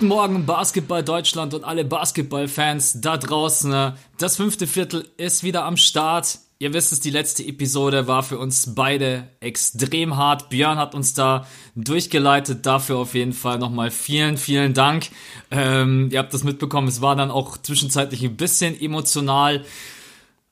Guten Morgen, Basketball Deutschland und alle Basketballfans da draußen. Das fünfte Viertel ist wieder am Start. Ihr wisst es, die letzte Episode war für uns beide extrem hart. Björn hat uns da durchgeleitet. Dafür auf jeden Fall nochmal vielen, vielen Dank. Ähm, ihr habt das mitbekommen. Es war dann auch zwischenzeitlich ein bisschen emotional.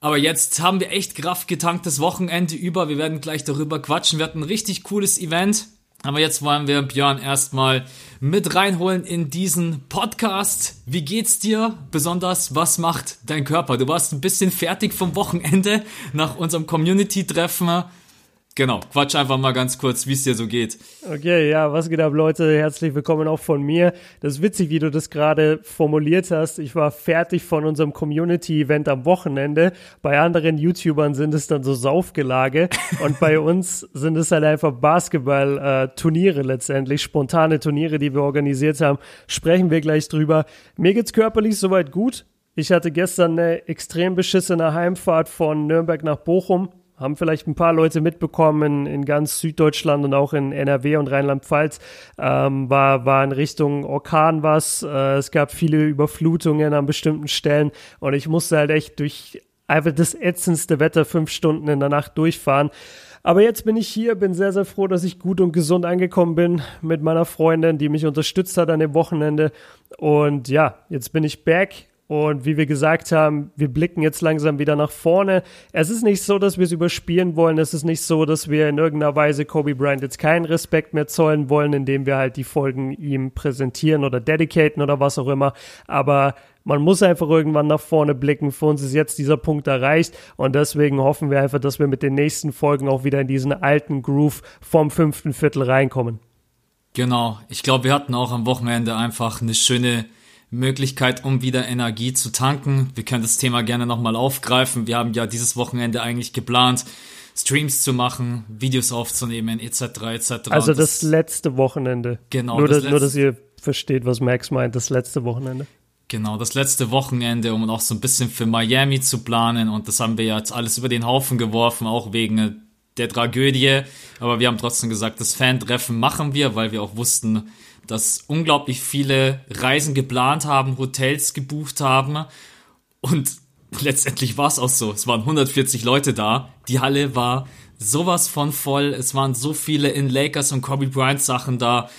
Aber jetzt haben wir echt Kraft getankt das Wochenende über. Wir werden gleich darüber quatschen. Wir hatten ein richtig cooles Event. Aber jetzt wollen wir Björn erstmal mit reinholen in diesen Podcast. Wie geht's dir? Besonders, was macht dein Körper? Du warst ein bisschen fertig vom Wochenende nach unserem Community-Treffen. Genau, quatsch einfach mal ganz kurz, wie es dir so geht. Okay, ja, was geht ab, Leute? Herzlich willkommen auch von mir. Das ist witzig, wie du das gerade formuliert hast. Ich war fertig von unserem Community-Event am Wochenende. Bei anderen YouTubern sind es dann so Saufgelage und bei uns sind es halt einfach Basketball-Turniere letztendlich, spontane Turniere, die wir organisiert haben. Sprechen wir gleich drüber. Mir geht's körperlich soweit gut. Ich hatte gestern eine extrem beschissene Heimfahrt von Nürnberg nach Bochum haben vielleicht ein paar Leute mitbekommen in, in ganz Süddeutschland und auch in NRW und Rheinland-Pfalz ähm, war, war in Richtung Orkan was. Äh, es gab viele Überflutungen an bestimmten Stellen und ich musste halt echt durch einfach das ätzendste Wetter fünf Stunden in der Nacht durchfahren. Aber jetzt bin ich hier, bin sehr, sehr froh, dass ich gut und gesund angekommen bin mit meiner Freundin, die mich unterstützt hat an dem Wochenende. Und ja, jetzt bin ich back und wie wir gesagt haben, wir blicken jetzt langsam wieder nach vorne. Es ist nicht so, dass wir es überspielen wollen. Es ist nicht so, dass wir in irgendeiner Weise Kobe Bryant jetzt keinen Respekt mehr zollen wollen, indem wir halt die Folgen ihm präsentieren oder dedicaten oder was auch immer. Aber man muss einfach irgendwann nach vorne blicken. Für uns ist jetzt dieser Punkt erreicht und deswegen hoffen wir einfach, dass wir mit den nächsten Folgen auch wieder in diesen alten Groove vom fünften Viertel reinkommen. Genau. Ich glaube, wir hatten auch am Wochenende einfach eine schöne Möglichkeit, um wieder Energie zu tanken. Wir können das Thema gerne nochmal aufgreifen. Wir haben ja dieses Wochenende eigentlich geplant, Streams zu machen, Videos aufzunehmen, etc. etc. Also das, das, letzte Wochenende. Genau. Nur, das dass, nur, dass ihr versteht, was Max meint, das letzte Wochenende. Genau, das letzte Wochenende, um auch so ein bisschen für Miami zu planen. Und das haben wir jetzt alles über den Haufen geworfen, auch wegen der Tragödie. Aber wir haben trotzdem gesagt, das Fan-Treffen machen wir, weil wir auch wussten, dass unglaublich viele Reisen geplant haben, Hotels gebucht haben und letztendlich war es auch so. Es waren 140 Leute da. Die Halle war sowas von voll. Es waren so viele in Lakers und Kobe Bryant Sachen da.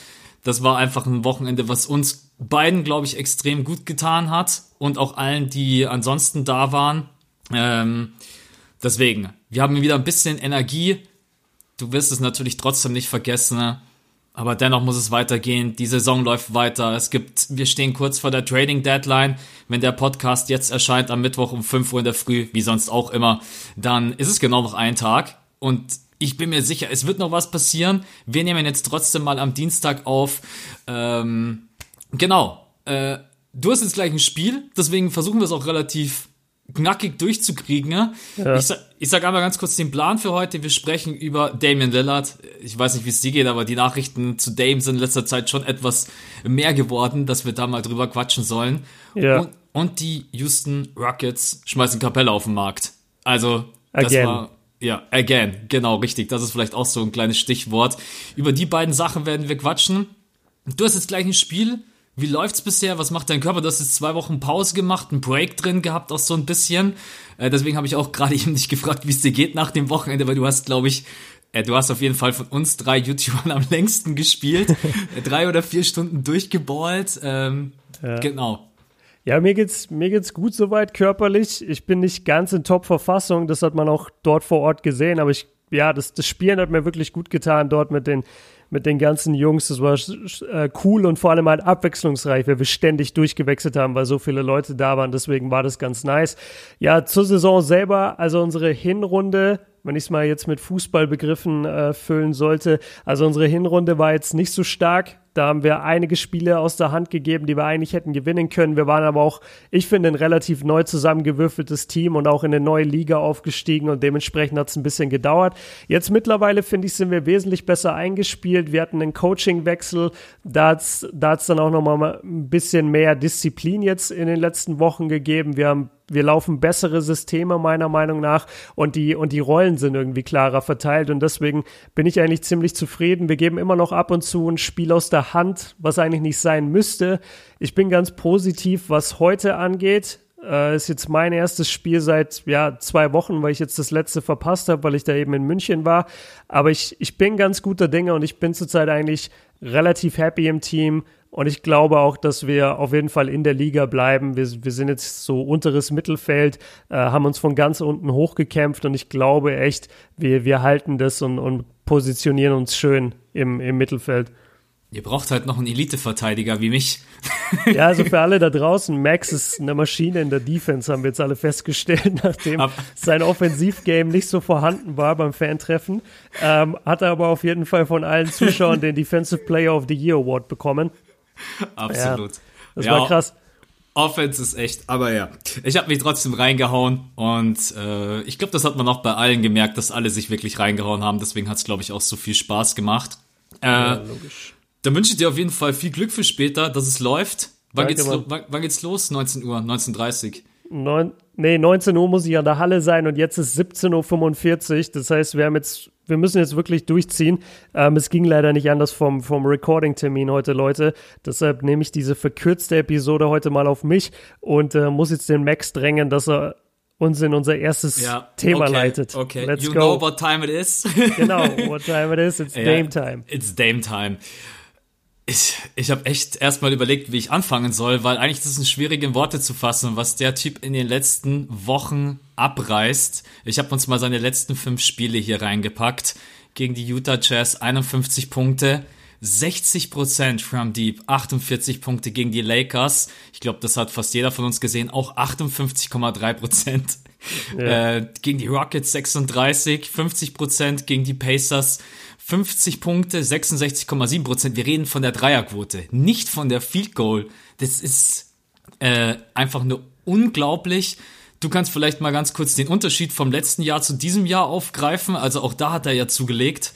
Das war einfach ein Wochenende, was uns beiden, glaube ich, extrem gut getan hat und auch allen, die ansonsten da waren. Ähm, deswegen, wir haben wieder ein bisschen Energie. Du wirst es natürlich trotzdem nicht vergessen. Aber dennoch muss es weitergehen. Die Saison läuft weiter. Es gibt, wir stehen kurz vor der Trading Deadline. Wenn der Podcast jetzt erscheint am Mittwoch um 5 Uhr in der Früh, wie sonst auch immer, dann ist es genau noch ein Tag. Und ich bin mir sicher, es wird noch was passieren. Wir nehmen jetzt trotzdem mal am Dienstag auf. Ähm, genau. Äh, du hast jetzt gleich ein Spiel, deswegen versuchen wir es auch relativ knackig durchzukriegen. Ja? Ich, sag, ich sag einmal ganz kurz den Plan für heute. Wir sprechen über Damian Lillard. Ich weiß nicht, wie es dir geht, aber die Nachrichten zu Dame sind in letzter Zeit schon etwas mehr geworden, dass wir da mal drüber quatschen sollen. Ja. Und, und die Houston Rockets schmeißen Kapelle auf den Markt. Also, das again. war, ja, again, genau, richtig. Das ist vielleicht auch so ein kleines Stichwort. Über die beiden Sachen werden wir quatschen. Du hast jetzt gleich ein Spiel wie läuft's bisher? Was macht dein Körper? Du hast jetzt zwei Wochen Pause gemacht, einen Break drin gehabt, auch so ein bisschen. Äh, deswegen habe ich auch gerade eben dich gefragt, wie es dir geht nach dem Wochenende, weil du hast, glaube ich, äh, du hast auf jeden Fall von uns drei YouTubern am längsten gespielt. Äh, drei oder vier Stunden durchgeballt. Ähm, ja. Genau. Ja, mir geht's, mir geht's gut soweit körperlich. Ich bin nicht ganz in Top-Verfassung. Das hat man auch dort vor Ort gesehen. Aber ich, ja, das, das Spielen hat mir wirklich gut getan dort mit den, mit den ganzen Jungs. Das war äh, cool und vor allem halt abwechslungsreich, weil wir ständig durchgewechselt haben, weil so viele Leute da waren. Deswegen war das ganz nice. Ja, zur Saison selber, also unsere Hinrunde wenn ich es mal jetzt mit Fußballbegriffen äh, füllen sollte. Also unsere Hinrunde war jetzt nicht so stark. Da haben wir einige Spiele aus der Hand gegeben, die wir eigentlich hätten gewinnen können. Wir waren aber auch, ich finde, ein relativ neu zusammengewürfeltes Team und auch in eine neue Liga aufgestiegen und dementsprechend hat es ein bisschen gedauert. Jetzt mittlerweile, finde ich, sind wir wesentlich besser eingespielt. Wir hatten einen Coachingwechsel. Da hat es dann auch nochmal ein bisschen mehr Disziplin jetzt in den letzten Wochen gegeben. Wir haben wir laufen bessere Systeme meiner Meinung nach und die, und die Rollen sind irgendwie klarer verteilt und deswegen bin ich eigentlich ziemlich zufrieden. Wir geben immer noch ab und zu ein Spiel aus der der Hand, was eigentlich nicht sein müsste. Ich bin ganz positiv, was heute angeht. Äh, ist jetzt mein erstes Spiel seit ja, zwei Wochen, weil ich jetzt das letzte verpasst habe, weil ich da eben in München war. Aber ich, ich bin ganz guter Dinge und ich bin zurzeit eigentlich relativ happy im Team. Und ich glaube auch, dass wir auf jeden Fall in der Liga bleiben. Wir, wir sind jetzt so unteres Mittelfeld, äh, haben uns von ganz unten hochgekämpft und ich glaube echt, wir, wir halten das und, und positionieren uns schön im, im Mittelfeld. Ihr braucht halt noch einen Elite-Verteidiger wie mich. Ja, also für alle da draußen, Max ist eine Maschine in der Defense, haben wir jetzt alle festgestellt, nachdem Ab sein Offensivgame nicht so vorhanden war beim Fantreffen. Ähm, hat er aber auf jeden Fall von allen Zuschauern den Defensive Player of the Year Award bekommen. Absolut. Ja, das ja, war krass. Offense ist echt, aber ja. Ich habe mich trotzdem reingehauen und äh, ich glaube, das hat man auch bei allen gemerkt, dass alle sich wirklich reingehauen haben. Deswegen hat es, glaube ich, auch so viel Spaß gemacht. Äh, ja, logisch. Dann wünsche ich dir auf jeden Fall viel Glück für später, dass es läuft. Wann, Danke, geht's, wann, wann geht's los? 19 Uhr, 19.30 Uhr? nee, 19 Uhr muss ich an der Halle sein und jetzt ist 17.45 Uhr. Das heißt, wir haben jetzt, wir müssen jetzt wirklich durchziehen. Ähm, es ging leider nicht anders vom, vom Recording-Termin heute, Leute. Deshalb nehme ich diese verkürzte Episode heute mal auf mich und äh, muss jetzt den Max drängen, dass er uns in unser erstes ja, Thema okay, leitet. Okay, Let's you go. know what time it is. genau, what time it is. It's ja, Dame time. It's Dame time. Ich, ich habe echt erstmal überlegt, wie ich anfangen soll, weil eigentlich das ist schwierig in Worte zu fassen, was der Typ in den letzten Wochen abreißt. Ich habe uns mal seine letzten fünf Spiele hier reingepackt. Gegen die Utah Jazz 51 Punkte, 60% from Deep, 48 Punkte gegen die Lakers. Ich glaube, das hat fast jeder von uns gesehen, auch 58,3%. Ja. Äh, gegen die Rockets 36, 50% gegen die Pacers 50 Punkte, 66,7 Prozent. Wir reden von der Dreierquote, nicht von der Field Goal. Das ist äh, einfach nur unglaublich. Du kannst vielleicht mal ganz kurz den Unterschied vom letzten Jahr zu diesem Jahr aufgreifen. Also auch da hat er ja zugelegt.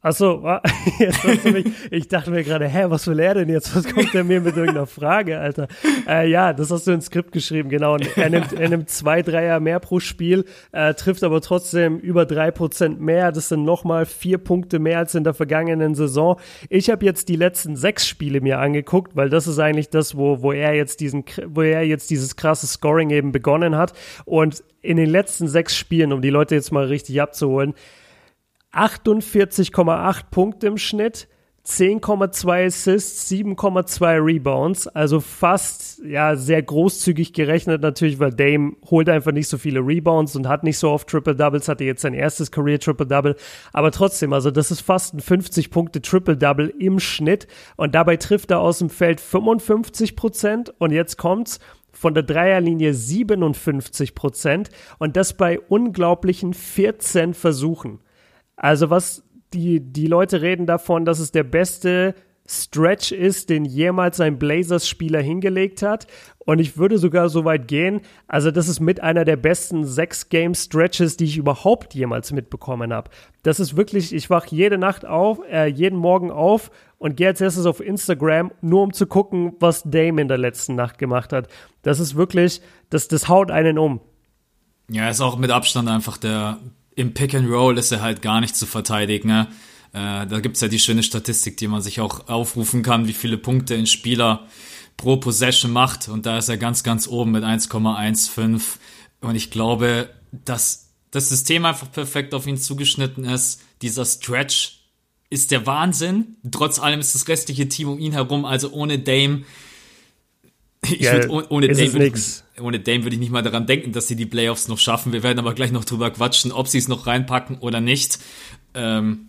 Achso, jetzt hast du mich, ich dachte mir gerade, hä, was will er denn jetzt? Was kommt er mir mit irgendeiner Frage, Alter? Äh, ja, das hast du ins Skript geschrieben, genau. Er nimmt, er nimmt zwei Dreier mehr pro Spiel, äh, trifft aber trotzdem über drei Prozent mehr. Das sind nochmal vier Punkte mehr als in der vergangenen Saison. Ich habe jetzt die letzten sechs Spiele mir angeguckt, weil das ist eigentlich das, wo, wo er jetzt diesen, wo er jetzt dieses krasse Scoring eben begonnen hat. Und in den letzten sechs Spielen, um die Leute jetzt mal richtig abzuholen, 48,8 Punkte im Schnitt, 10,2 Assists, 7,2 Rebounds, also fast ja sehr großzügig gerechnet natürlich, weil Dame holt einfach nicht so viele Rebounds und hat nicht so oft Triple Doubles, hatte jetzt sein erstes Career Triple Double, aber trotzdem, also das ist fast ein 50 Punkte Triple Double im Schnitt. Und dabei trifft er aus dem Feld 55 Prozent. Und jetzt kommt's von der Dreierlinie 57 Prozent. Und das bei unglaublichen 14 Versuchen. Also was die, die Leute reden davon, dass es der beste Stretch ist, den jemals ein Blazers-Spieler hingelegt hat. Und ich würde sogar so weit gehen, also das ist mit einer der besten Sechs-Game-Stretches, die ich überhaupt jemals mitbekommen habe. Das ist wirklich, ich wach jede Nacht auf, äh, jeden Morgen auf und gehe als erstes auf Instagram, nur um zu gucken, was Dame in der letzten Nacht gemacht hat. Das ist wirklich, das, das haut einen um. Ja, ist auch mit Abstand einfach der im Pick and Roll ist er halt gar nicht zu verteidigen. Ne? Äh, da gibt's ja die schöne Statistik, die man sich auch aufrufen kann, wie viele Punkte ein Spieler pro Possession macht. Und da ist er ganz, ganz oben mit 1,15. Und ich glaube, dass das System einfach perfekt auf ihn zugeschnitten ist. Dieser Stretch ist der Wahnsinn. Trotz allem ist das restliche Team um ihn herum, also ohne Dame, ich ja, würd, ohne, Dame würde ich, ohne Dame würde ich nicht mal daran denken, dass sie die Playoffs noch schaffen. Wir werden aber gleich noch drüber quatschen, ob sie es noch reinpacken oder nicht. Ähm,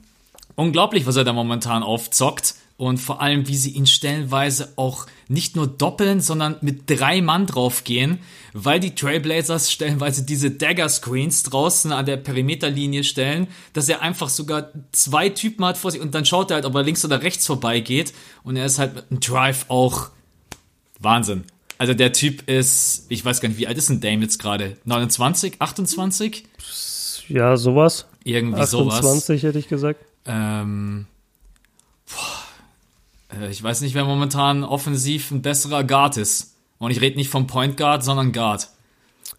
unglaublich, was er da momentan aufzockt. Und vor allem, wie sie ihn stellenweise auch nicht nur doppeln, sondern mit drei Mann draufgehen, weil die Trailblazers stellenweise diese Dagger-Screens draußen an der Perimeterlinie stellen, dass er einfach sogar zwei Typen hat vor sich und dann schaut er halt, ob er links oder rechts vorbeigeht. Und er ist halt mit einem Drive auch Wahnsinn. Also der Typ ist, ich weiß gar nicht, wie alt ist ein Dame jetzt gerade? 29, 28? Ja, sowas. Irgendwie 28 sowas. 28 hätte ich gesagt. Ähm, boah, äh, ich weiß nicht, wer momentan offensiv ein besserer Guard ist. Und ich rede nicht vom Point Guard, sondern Guard.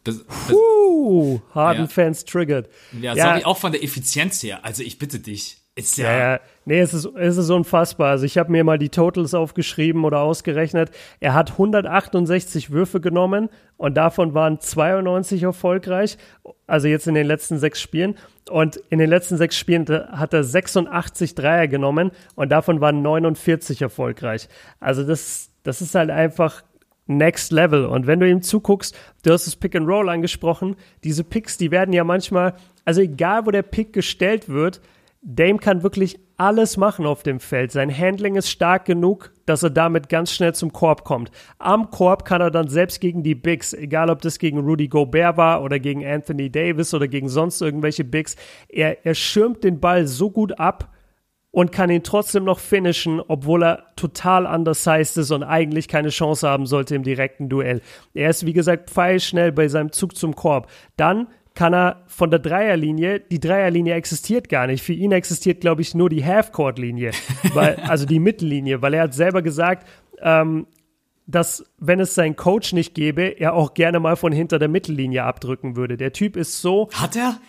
Be uh, Harden-Fans ja. triggered. Ja, ja, sorry, auch von der Effizienz her. Also ich bitte dich. Ist ja, ja, ja. Nee, es ist, es ist unfassbar. Also ich habe mir mal die Totals aufgeschrieben oder ausgerechnet. Er hat 168 Würfe genommen und davon waren 92 erfolgreich. Also jetzt in den letzten sechs Spielen. Und in den letzten sechs Spielen hat er 86 Dreier genommen und davon waren 49 erfolgreich. Also das, das ist halt einfach Next Level. Und wenn du ihm zuguckst, du hast das Pick and Roll angesprochen, diese Picks, die werden ja manchmal, also egal wo der Pick gestellt wird, Dame kann wirklich alles machen auf dem Feld. Sein Handling ist stark genug, dass er damit ganz schnell zum Korb kommt. Am Korb kann er dann selbst gegen die Bigs, egal ob das gegen Rudy Gobert war oder gegen Anthony Davis oder gegen sonst irgendwelche Bigs, er, er schirmt den Ball so gut ab und kann ihn trotzdem noch finishen, obwohl er total undersized ist und eigentlich keine Chance haben sollte im direkten Duell. Er ist, wie gesagt, pfeilschnell bei seinem Zug zum Korb. Dann kann er von der Dreierlinie, die Dreierlinie existiert gar nicht. Für ihn existiert, glaube ich, nur die Half-Court-Linie, also die Mittellinie, weil er hat selber gesagt, ähm, dass, wenn es seinen Coach nicht gäbe, er auch gerne mal von hinter der Mittellinie abdrücken würde. Der Typ ist so. Hat er?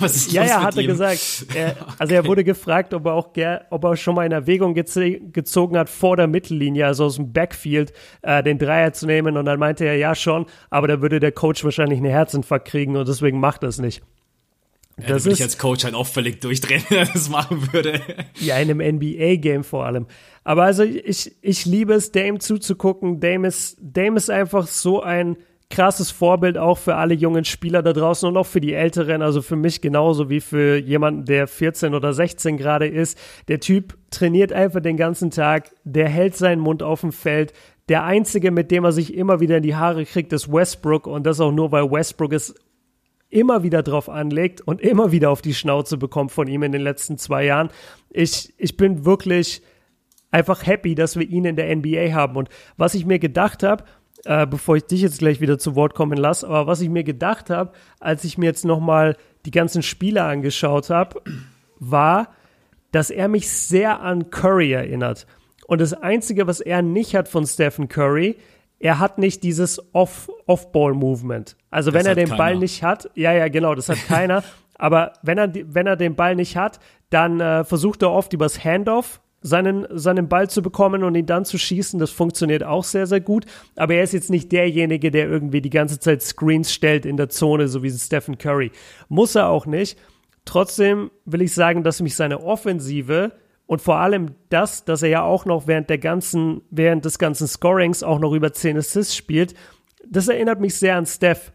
Was ist ja, ja, hat er gesagt. Er, also er wurde gefragt, ob er auch ob er schon mal in Erwägung gezogen hat, vor der Mittellinie, also aus dem Backfield, äh, den Dreier zu nehmen. Und dann meinte er, ja schon, aber da würde der Coach wahrscheinlich einen Herzinfarkt kriegen und deswegen macht er es nicht. Ja, das würde ich als Coach halt auch völlig durchdrehen, wenn er das machen würde. Ja, in einem NBA-Game vor allem. Aber also ich, ich liebe es, Dame zuzugucken. Dame ist, Dame ist einfach so ein krasses Vorbild auch für alle jungen Spieler da draußen und auch für die Älteren, also für mich genauso wie für jemanden, der 14 oder 16 gerade ist. Der Typ trainiert einfach den ganzen Tag, der hält seinen Mund auf dem Feld. Der einzige, mit dem er sich immer wieder in die Haare kriegt, ist Westbrook und das auch nur, weil Westbrook es immer wieder drauf anlegt und immer wieder auf die Schnauze bekommt von ihm in den letzten zwei Jahren. Ich, ich bin wirklich einfach happy, dass wir ihn in der NBA haben. Und was ich mir gedacht habe, äh, bevor ich dich jetzt gleich wieder zu Wort kommen lasse. Aber was ich mir gedacht habe, als ich mir jetzt nochmal die ganzen Spiele angeschaut habe, war, dass er mich sehr an Curry erinnert. Und das Einzige, was er nicht hat von Stephen Curry, er hat nicht dieses Off-Ball-Movement. also das wenn er den keiner. Ball nicht hat, ja, ja, genau, das hat keiner. aber wenn er, wenn er den Ball nicht hat, dann äh, versucht er oft übers Handoff seinen, seinen Ball zu bekommen und ihn dann zu schießen. Das funktioniert auch sehr, sehr gut. Aber er ist jetzt nicht derjenige, der irgendwie die ganze Zeit Screens stellt in der Zone, so wie Stephen Curry. Muss er auch nicht. Trotzdem will ich sagen, dass mich seine Offensive und vor allem das, dass er ja auch noch während der ganzen, während des ganzen Scorings auch noch über 10 Assists spielt, das erinnert mich sehr an Steph.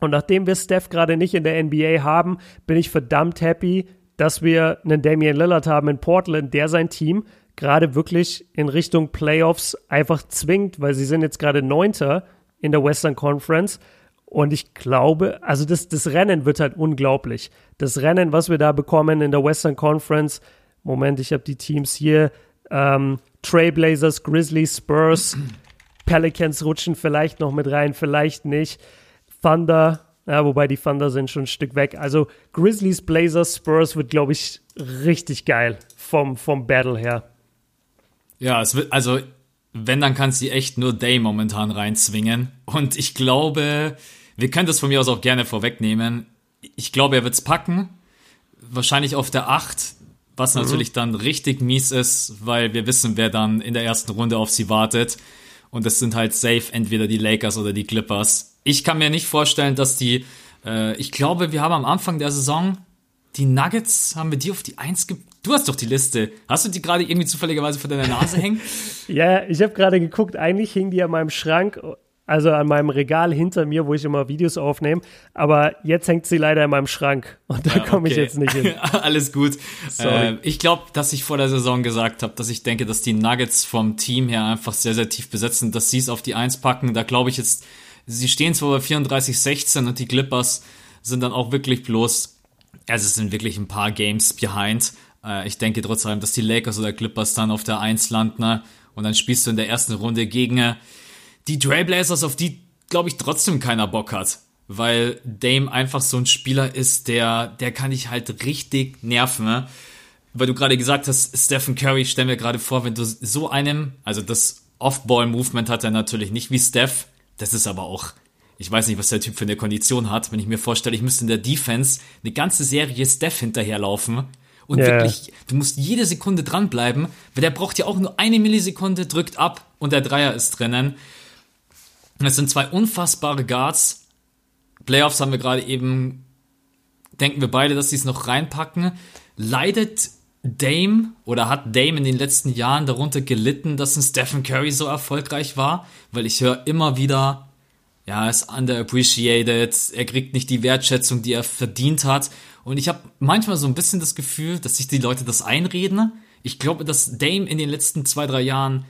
Und nachdem wir Steph gerade nicht in der NBA haben, bin ich verdammt happy, dass wir einen Damian Lillard haben in Portland, der sein Team gerade wirklich in Richtung Playoffs einfach zwingt, weil sie sind jetzt gerade Neunter in der Western Conference. Und ich glaube, also das, das Rennen wird halt unglaublich. Das Rennen, was wir da bekommen in der Western Conference, Moment, ich habe die Teams hier, ähm, Trailblazers, Grizzlies, Spurs, Pelicans rutschen vielleicht noch mit rein, vielleicht nicht. Thunder, ja, wobei die Thunder sind schon ein Stück weg. Also Grizzlies, Blazers, Spurs wird, glaube ich, richtig geil vom, vom Battle her. Ja, es wird, also, wenn, dann kannst du echt nur Day momentan reinzwingen. Und ich glaube, wir können das von mir aus auch gerne vorwegnehmen. Ich glaube, er wird es packen. Wahrscheinlich auf der 8, was mhm. natürlich dann richtig mies ist, weil wir wissen, wer dann in der ersten Runde auf sie wartet. Und das sind halt safe entweder die Lakers oder die Clippers ich kann mir nicht vorstellen, dass die, äh, ich glaube, wir haben am Anfang der Saison die Nuggets, haben wir die auf die Eins ge Du hast doch die Liste. Hast du die gerade irgendwie zufälligerweise vor deiner Nase hängen? ja, ich habe gerade geguckt, eigentlich hing die an meinem Schrank, also an meinem Regal hinter mir, wo ich immer Videos aufnehme. Aber jetzt hängt sie leider in meinem Schrank und da ja, komme ich jetzt nicht hin. Alles gut. Äh, ich glaube, dass ich vor der Saison gesagt habe, dass ich denke, dass die Nuggets vom Team her einfach sehr, sehr tief besetzen, dass sie es auf die Eins packen. Da glaube ich jetzt Sie stehen zwar bei 34-16 und die Clippers sind dann auch wirklich bloß, also es sind wirklich ein paar Games behind. Äh, ich denke trotzdem, dass die Lakers oder Clippers dann auf der 1 landen ne? und dann spielst du in der ersten Runde gegen äh, die Trailblazers, auf die, glaube ich, trotzdem keiner Bock hat. Weil Dame einfach so ein Spieler ist, der, der kann dich halt richtig nerven. Ne? Weil du gerade gesagt hast, Stephen Curry, stell mir gerade vor, wenn du so einem, also das Off-Ball-Movement hat er natürlich nicht wie Steph, das ist aber auch, ich weiß nicht, was der Typ für eine Kondition hat. Wenn ich mir vorstelle, ich müsste in der Defense eine ganze Serie Steph hinterherlaufen Und Ja. wirklich, du musst jede Sekunde dranbleiben, weil der braucht ja auch nur eine Millisekunde, drückt ab und der Dreier ist drinnen. Das sind zwei unfassbare Guards. Playoffs haben wir gerade eben, denken wir beide, dass sie es noch reinpacken. Leidet Dame oder hat Dame in den letzten Jahren darunter gelitten, dass ein Stephen Curry so erfolgreich war? Weil ich höre immer wieder, ja, er ist underappreciated, er kriegt nicht die Wertschätzung, die er verdient hat. Und ich habe manchmal so ein bisschen das Gefühl, dass sich die Leute das einreden. Ich glaube, dass Dame in den letzten zwei, drei Jahren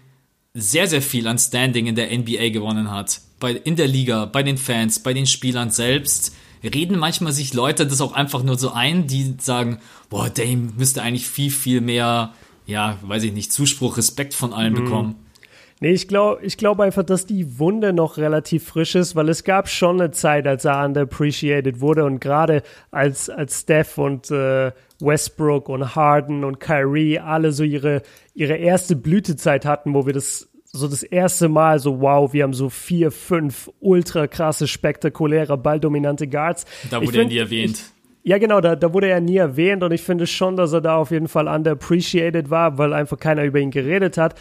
sehr, sehr viel an Standing in der NBA gewonnen hat. Bei, in der Liga, bei den Fans, bei den Spielern selbst. Reden manchmal sich Leute das auch einfach nur so ein, die sagen, boah, Dame müsste eigentlich viel, viel mehr, ja, weiß ich nicht, Zuspruch, Respekt von allen bekommen. Nee, ich glaube ich glaub einfach, dass die Wunde noch relativ frisch ist, weil es gab schon eine Zeit, als er underappreciated wurde und gerade als, als Steph und äh, Westbrook und Harden und Kyrie alle so ihre, ihre erste Blütezeit hatten, wo wir das so das erste Mal so, wow, wir haben so vier, fünf ultra krasse, spektakuläre, balldominante Guards. Da Ich wurde er nie erwähnt. Ja, genau, da, da wurde er nie erwähnt und ich finde schon, dass er da auf jeden Fall underappreciated war, weil einfach keiner über ihn geredet hat.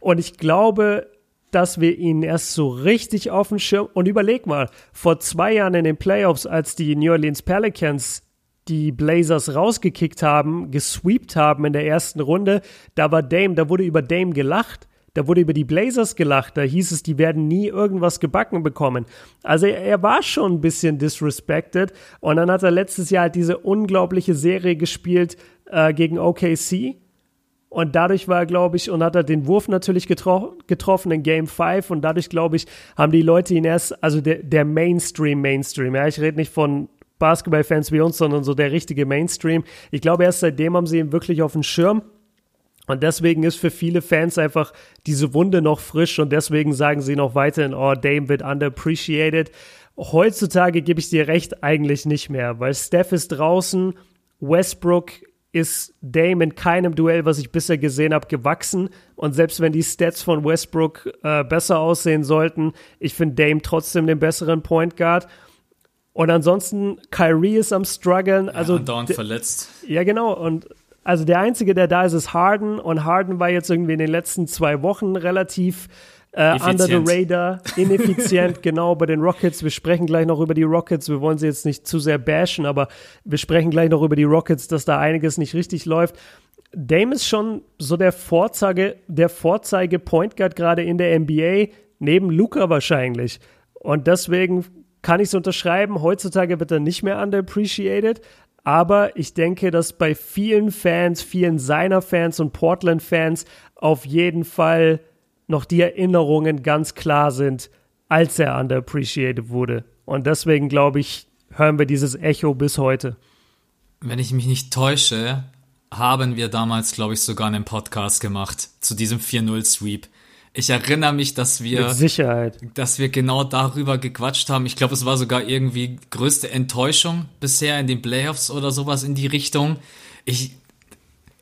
Und ich glaube, dass wir ihn erst so richtig auf dem Schirm und überleg mal, vor zwei Jahren in den Playoffs, als die New Orleans Pelicans die Blazers rausgekickt haben, gesweept haben in der ersten Runde, da war Dame, da wurde über Dame gelacht. Da wurde über die Blazers gelacht. Da hieß es, die werden nie irgendwas gebacken bekommen. Also er, er war schon ein bisschen disrespected. Und dann hat er letztes Jahr halt diese unglaubliche Serie gespielt äh, gegen OKC. Und dadurch war er, glaube ich, und hat er den Wurf natürlich getro getroffen in Game 5. Und dadurch, glaube ich, haben die Leute ihn erst, also der, der Mainstream, Mainstream, ja, ich rede nicht von Basketballfans wie uns, sondern so der richtige Mainstream. Ich glaube, erst seitdem haben sie ihn wirklich auf dem Schirm. Und deswegen ist für viele Fans einfach diese Wunde noch frisch und deswegen sagen sie noch weiterhin, oh, Dame wird underappreciated. Heutzutage gebe ich dir recht, eigentlich nicht mehr, weil Steph ist draußen, Westbrook ist Dame in keinem Duell, was ich bisher gesehen habe, gewachsen. Und selbst wenn die Stats von Westbrook äh, besser aussehen sollten, ich finde Dame trotzdem den besseren Point Guard. Und ansonsten, Kyrie ist am struggeln. Also ja, d- verletzt. ja, genau. Und also der Einzige, der da ist, ist Harden. Und Harden war jetzt irgendwie in den letzten zwei Wochen relativ äh, under the radar, ineffizient, genau, bei den Rockets. Wir sprechen gleich noch über die Rockets. Wir wollen sie jetzt nicht zu sehr bashen, aber wir sprechen gleich noch über die Rockets, dass da einiges nicht richtig läuft. Dame ist schon so der Vorzeige, der Vorzeige Point Guard gerade in der NBA, neben Luca wahrscheinlich. Und deswegen kann ich es unterschreiben. Heutzutage wird er nicht mehr underappreciated. Aber ich denke, dass bei vielen Fans, vielen seiner Fans und Portland-Fans auf jeden Fall noch die Erinnerungen ganz klar sind, als er underappreciated wurde. Und deswegen glaube ich, hören wir dieses Echo bis heute. Wenn ich mich nicht täusche, haben wir damals, glaube ich, sogar einen Podcast gemacht zu diesem 4-0-Sweep. Ich erinnere mich, dass wir dass wir genau darüber gequatscht haben. Ich glaube, es war sogar irgendwie größte Enttäuschung bisher in den Playoffs oder sowas in die Richtung. Ich,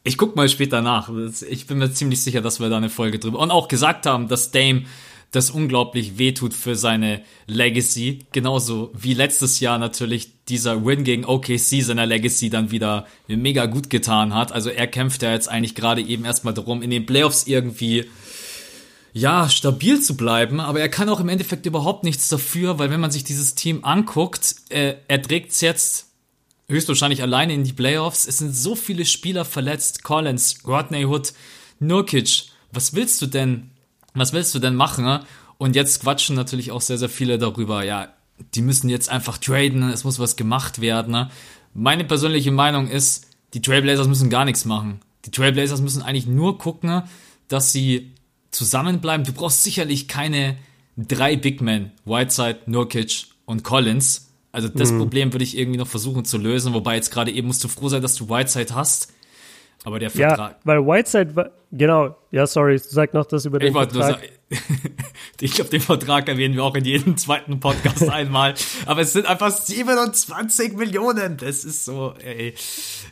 ich guck mal später nach. Ich bin mir ziemlich sicher, dass wir da eine Folge drüber und auch gesagt haben, dass Dame das unglaublich wehtut für seine Legacy. Genauso wie letztes Jahr natürlich dieser Win gegen OKC seiner Legacy dann wieder mega gut getan hat. Also er kämpft ja jetzt eigentlich gerade eben erstmal darum, in den Playoffs irgendwie ja, stabil zu bleiben, aber er kann auch im Endeffekt überhaupt nichts dafür, weil wenn man sich dieses Team anguckt, äh, er trägt's jetzt höchstwahrscheinlich alleine in die Playoffs. Es sind so viele Spieler verletzt. Collins, Rodney Hood, Nurkic. Was willst du denn, was willst du denn machen? ne? Und jetzt quatschen natürlich auch sehr, sehr viele darüber, ja, die müssen jetzt einfach traden, es muss was gemacht werden. ne? Meine persönliche Meinung ist, die Trailblazers müssen gar nichts machen. Die Trailblazers müssen eigentlich nur gucken, dass sie zusammenbleiben. Du brauchst sicherlich keine drei Big Men, Whiteside, Nurkic und Collins. Also das Problem würde ich irgendwie noch versuchen zu lösen, wobei jetzt gerade eben musst du froh sein, dass du Whiteside hast. Aber der Ja, Vertrag. weil Whiteside war, genau, ja, sorry, sag noch das über den Ich Vertrag. ich glaube, den Vertrag erwähnen wir auch in jedem zweiten Podcast einmal. Aber es sind einfach 27 Millionen. Das ist so, ey.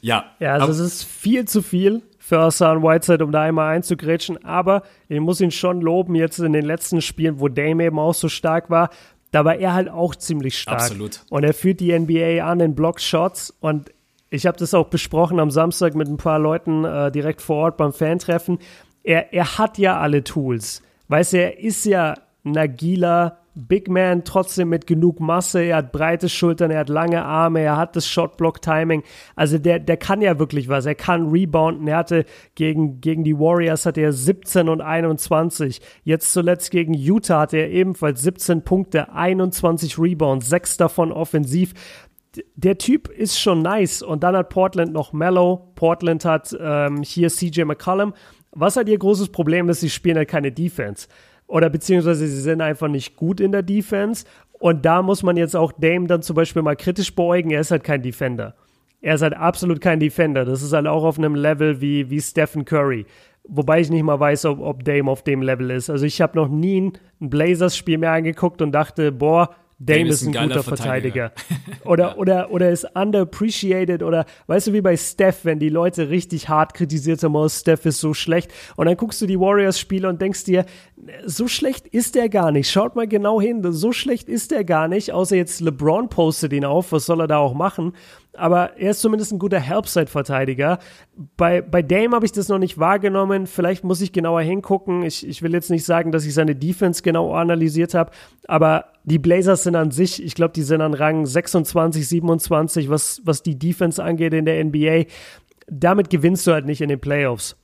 Ja. Ja, also aber- es ist viel zu viel für Hassan Whiteside, um da einmal einzugrätschen. Aber ich muss ihn schon loben, jetzt in den letzten Spielen, wo Dame eben auch so stark war, da war er halt auch ziemlich stark. Absolut. Und er führt die NBA an in Block-Shots und Ich habe das auch besprochen am Samstag mit ein paar Leuten äh, direkt vor Ort beim Fantreffen. Er, er hat ja alle Tools. Weißt du, er ist ja ein agiler Big Man, trotzdem mit genug Masse. Er hat breite Schultern, er hat lange Arme, er hat das Shotblock-Timing. Also der, der kann ja wirklich was. Er kann rebounden. Er hatte gegen, gegen die Warriors hat er 17 und 21. Jetzt zuletzt gegen Utah hatte er ebenfalls 17 Punkte, 21 Rebounds, sechs davon offensiv der Typ ist schon nice. Und dann hat Portland noch Mellow. Portland hat ähm, hier CJ McCollum. Was halt ihr großes Problem ist, sie spielen halt keine Defense oder beziehungsweise sie sind einfach nicht gut in der Defense. Und da muss man jetzt auch Dame dann zum Beispiel mal kritisch beäugen. Er ist halt kein Defender. Er ist halt absolut kein Defender. Das ist halt auch auf einem Level wie, wie Stephen Curry. Wobei ich nicht mal weiß, ob, ob Dame auf dem Level ist. Also ich habe noch nie ein Blazers-Spiel mehr angeguckt und dachte, boah, Dame, ist ein, ein guter Verteidiger. Verteidiger. oder, ja. oder, oder ist underappreciated oder weißt du, wie bei Steph, wenn die Leute richtig hart kritisiert haben, oh, Steph ist so schlecht. Und dann guckst du die Warriors-Spiele und denkst dir, so schlecht ist der gar nicht. Schaut mal genau hin, so schlecht ist der gar nicht, außer jetzt LeBron postet ihn auf, was soll er da auch machen? Aber er ist zumindest ein guter Helpside-Verteidiger. Bei, bei Dame habe ich das noch nicht wahrgenommen. Vielleicht muss ich genauer hingucken. Ich, ich will jetzt nicht sagen, dass ich seine Defense genau analysiert habe, aber die Blazers sind an sich, ich glaube, die sind an Rang 26, 27, was, was die Defense angeht in der NBA. Damit gewinnst du halt nicht in den Playoffs.